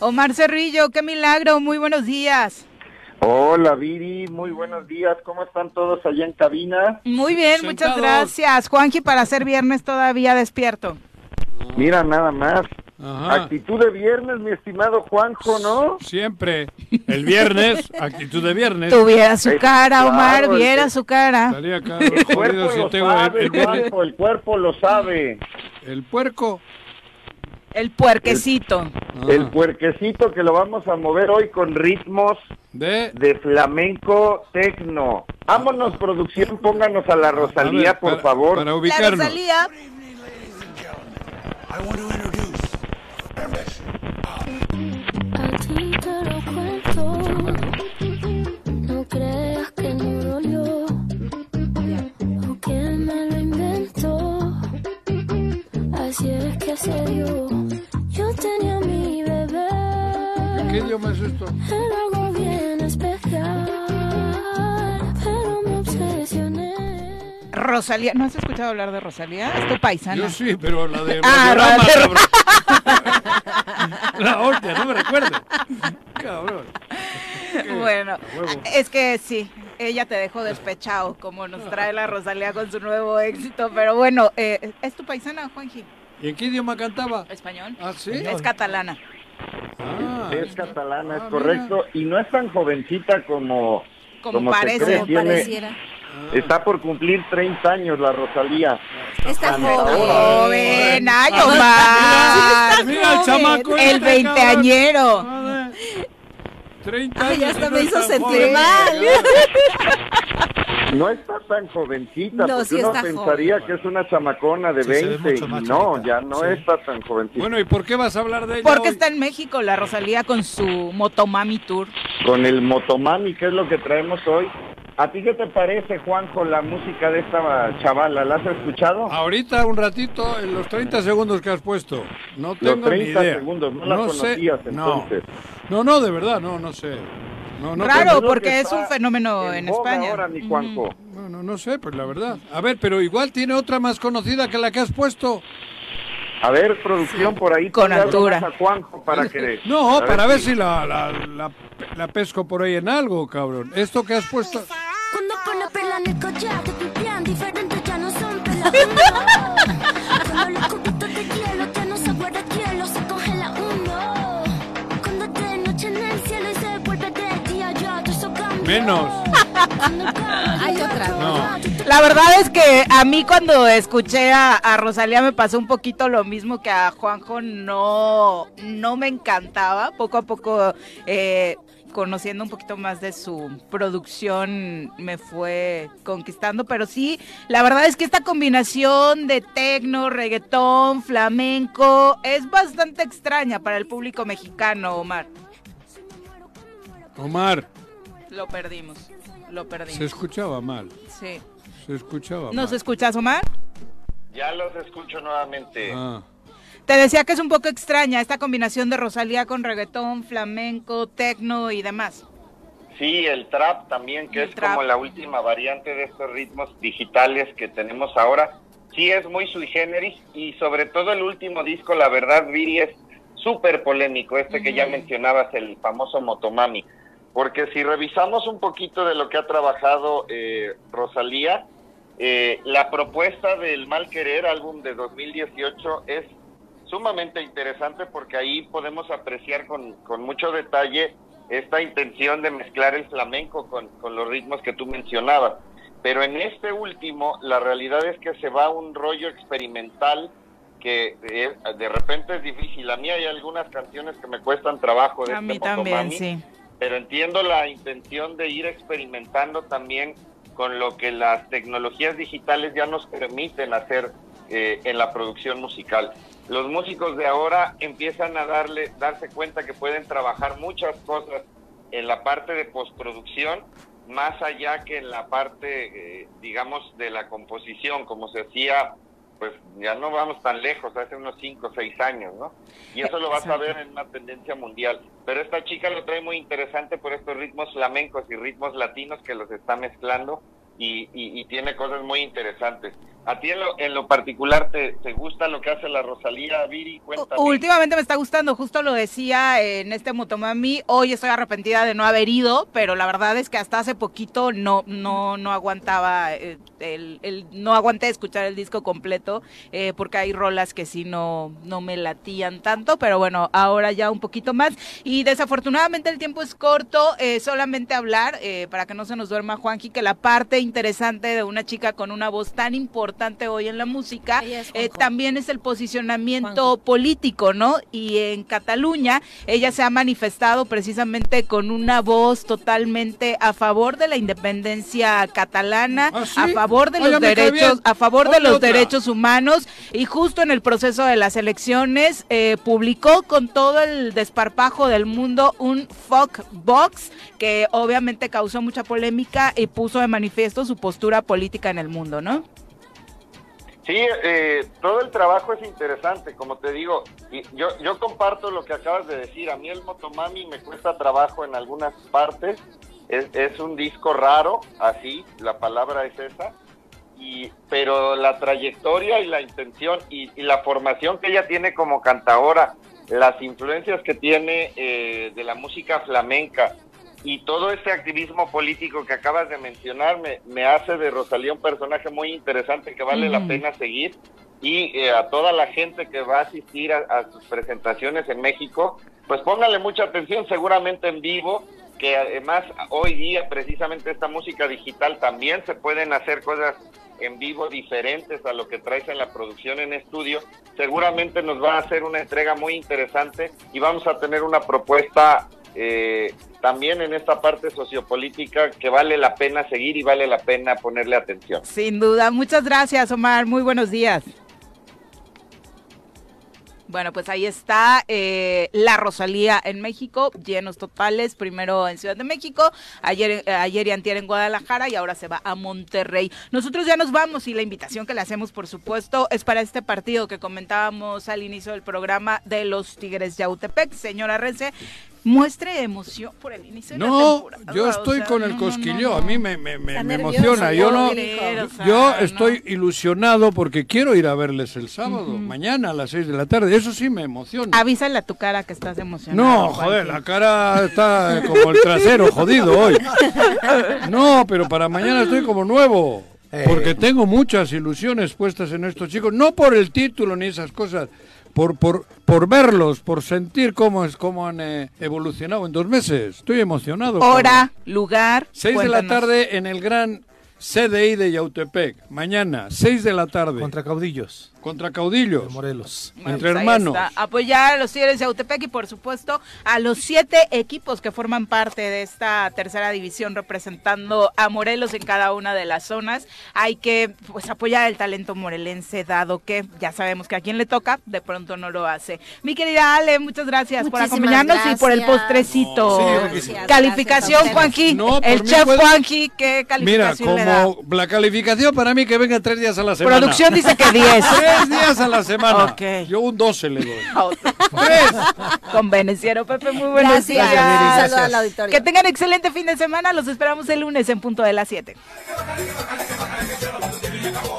Omar Cerrillo, qué milagro, muy buenos días. Hola Viri, muy buenos días. ¿Cómo están todos allá en cabina? Muy bien, muchas gracias. Juanji, para ser viernes todavía despierto. Mira nada más. Ajá. Actitud de viernes, mi estimado Juanjo, ¿no? Siempre. El viernes, actitud de viernes. Tuviera su Eh, cara, Omar, claro, viera su cara. Estaría caro, El cuerpo si sabe, el. Juanjo, el cuerpo lo sabe. El puerco. El puerquecito. Ah, El puerquecito que lo vamos a mover hoy con ritmos de de flamenco tecno. Vámonos, producción, pónganos a la Rosalía, A ver, por para- favor. Para La ubicarnos. Rosalía. A ti te lo cuento, no creas que no dolió, o que me lo inventó, así es que se dio. Yo tenía mi bebé, ¿Qué idioma es esto? era algo bien especial, pero me obsesioné. Rosalía, ¿no has escuchado hablar de Rosalía? Es tu paisana. Yo sí, pero la de Ah, la de- cabrón. La hostia, no me recuerdo. Cabrón. Bueno, es que sí, ella te dejó despechado, como nos trae la Rosalía con su nuevo éxito. Pero bueno, eh, ¿es tu paisana, Juanji? ¿Y en qué idioma cantaba? ¿Español? ¿Ah, sí? Es catalana. Ah, Es catalana, es Ah, correcto. Y no es tan jovencita como, Como parece. cree. Como Tiene- pareciera. Está por cumplir 30 años la Rosalía. Está joven. Ay, Mira, Omar. mira el chamaco. El este, veinteañero. Cabrón. Joder. 30 Ay, años. ya hasta no me hizo está sentir joven. mal. No está tan jovencita, No, porque sí uno está pensaría que es una chamacona de Sí, se ve 20 mucho y más no, ya no Sí. está tan jovencita. Bueno, ¿y por qué vas a hablar de ella Porque hoy? está en México la Rosalía con su Motomami Tour. Con el Motomami, que es lo que traemos hoy. ¿A ti qué te parece, Juanjo, la música de esta chavala? ¿La has escuchado? Ahorita un ratito, en los 30 segundos que has puesto. No tengo Los 30 ni idea. segundos, no la sé. conocías No. entonces. No, no, de verdad, no, no sé. No, no que porque es un fenómeno en, España. ahora, mi Juanjo. Bueno, no sé, pues la verdad. A ver, pero igual tiene otra más conocida que la que has puesto. A ver, producción por ahí. Con altura. a Juanjo para que... No, a para ver si la, la, la, la pesco por ahí en algo, cabrón. Esto que has puesto... Cuando pone perla en el collar, te pipián diferentes, ya no son perlas. Cuando los cubitos de hielo que no se guarda hielo, se congela uno. Cuando es de noche en el cielo y se vuelve de día, ya todo eso cambia. Menos. Hay otra. No. La verdad es que a mí cuando escuché a, a Rosalía me pasó un poquito lo mismo que a Juanjo, no, no me encantaba. Poco a poco, eh, conociendo un poquito más de su producción, me fue conquistando. Pero sí, la verdad es que esta combinación de tecno, reggaetón, flamenco, es bastante extraña para el público mexicano, Omar. Omar, Lo perdimos, lo perdimos. se escuchaba mal. Sí. Se escuchaba ¿Nos mal. escuchas, Omar? Ya los escucho nuevamente. Ah. Te decía que es un poco extraña esta combinación de Rosalía con reggaetón, flamenco, tecno y demás. Sí, el trap también, que El es trap. como la última variante de estos ritmos digitales que tenemos ahora. Sí, es muy sui generis y sobre todo el último disco, la verdad, Viri, es súper polémico, este que ya mencionabas, el famoso Motomami. Porque si revisamos un poquito de lo que ha trabajado eh, Rosalía, eh, la propuesta del Mal Querer, álbum de 2018, es sumamente interesante porque ahí podemos apreciar con, con mucho detalle esta intención de mezclar el flamenco con, con los ritmos que tú mencionabas. Pero en este último, la realidad es que se va a un rollo experimental que eh, de repente es difícil. A mí hay algunas canciones que me cuestan trabajo de A este mí también, Motomami, sí. pero entiendo la intención de ir experimentando también con lo que las tecnologías digitales ya nos permiten hacer eh, en la producción musical. Los músicos de ahora empiezan a darle, darse cuenta que pueden trabajar muchas cosas en la parte de postproducción, más allá que en la parte, eh, digamos, de la composición, como se hacía, pues ya no vamos tan lejos, hace unos 5 o 6 años, ¿no? Y eso lo vas a ver en una tendencia mundial. Pero esta chica lo trae muy interesante por estos ritmos flamencos y ritmos latinos que los está mezclando y, y- y tiene cosas muy interesantes. ¿A ti en lo, en lo particular te, te gusta lo que hace la Rosalía, Viri? Cuéntame. Últimamente me está gustando, justo lo decía en este Motomami, hoy estoy arrepentida de no haber ido, pero la verdad es que hasta hace poquito no no no aguantaba eh, el, el- no aguanté escuchar el disco completo eh, porque hay rolas que sí no no me latían tanto, pero bueno, ahora ya un poquito más y desafortunadamente el tiempo es corto, eh, solamente hablar eh, para que no se nos duerma Juanji que la parte interesante de una chica con una voz tan importante hoy en la música eh, también es el posicionamiento político, ¿no? Y en Cataluña ella se ha manifestado precisamente con una voz totalmente a favor de la independencia catalana, ¿sí? a favor de Ah, los derechos, a favor de los otra. derechos humanos y justo en el proceso de las elecciones eh, publicó con todo el desparpajo del mundo un fuck box que obviamente causó mucha polémica y puso de manifiesto su postura política en el mundo, ¿no? Sí, eh, todo el trabajo es interesante, como te digo, yo, comparto lo que acabas de decir, a mí el Motomami me cuesta trabajo en algunas partes, es, un disco raro, así, la palabra es esa, y, pero la trayectoria y la intención y, y la formación que ella tiene como cantadora, las influencias que tiene eh, de la música flamenca, y todo ese activismo político que acabas de mencionar me, me hace de Rosalía un personaje muy interesante que vale la pena seguir. Y eh, a toda la gente que va a asistir a, a sus presentaciones en México, pues póngale mucha atención seguramente en vivo, que además hoy día precisamente esta música digital también se pueden hacer cosas en vivo diferentes a lo que traes en la producción en estudio, seguramente nos va a hacer una entrega muy interesante y vamos a tener una propuesta eh, también en esta parte sociopolítica que vale la pena seguir y vale la pena ponerle atención. Sin duda. Muchas gracias, Omar. Muy buenos días. Bueno, pues ahí está eh, la Rosalía en México, llenos totales, primero en Ciudad de México, ayer, eh, ayer y antier en Guadalajara y ahora se va a Monterrey. Nosotros ya nos vamos y la invitación que le hacemos, por supuesto, es para este partido que comentábamos al inicio del programa de los Tigres Yautepec. Señora Rece, muestre emoción por el inicio de la No, temporada. yo o estoy sea, con el no, no, cosquilleo, no, a mí me, me, me- me emociona. Yo no, creer, o sea, yo no. estoy ilusionado porque quiero ir a verles el sábado, mañana a las 6 de la tarde. Eso sí me emociona. Avísale a tu cara que estás emocionado. No, joder, la cara está como el trasero, jodido hoy. No, pero para mañana estoy como nuevo. Porque tengo muchas ilusiones puestas en estos chicos. No por el título ni esas cosas. Por, por, por verlos, por sentir cómo, es, cómo han eh, evolucionado en dos meses. Estoy emocionado. Hora, lugar. 6 de la tarde en el gran CDI de Yautepec. Mañana, 6 de la tarde. Contra caudillos. Contra caudillos. De Morelos. Bueno, Entre pues hermanos. Apoyar a los Tigres de Autepec y por supuesto a los siete equipos que forman parte de esta tercera división representando a Morelos en cada una de las zonas. Hay que pues apoyar el talento morelense dado que ya sabemos que a quien le toca de pronto no lo hace. Mi querida Ale, muchas gracias por acompañarnos y por el postrecito. Sí, Gracias, calificación gracias Juanji, No, el chef puede- Juanji, ¿qué Mira, calificación le da? como la calificación para mí que venga tres días a la semana. Producción dice que 10. Tres días a la semana. Ok. Yo un 12 le doy. Tres. Con Veneciano Pepe, muy buenos Gracias. días. Un saludo al auditorio. Que tengan excelente fin de semana. Los esperamos el lunes en punto de las 7. acabó.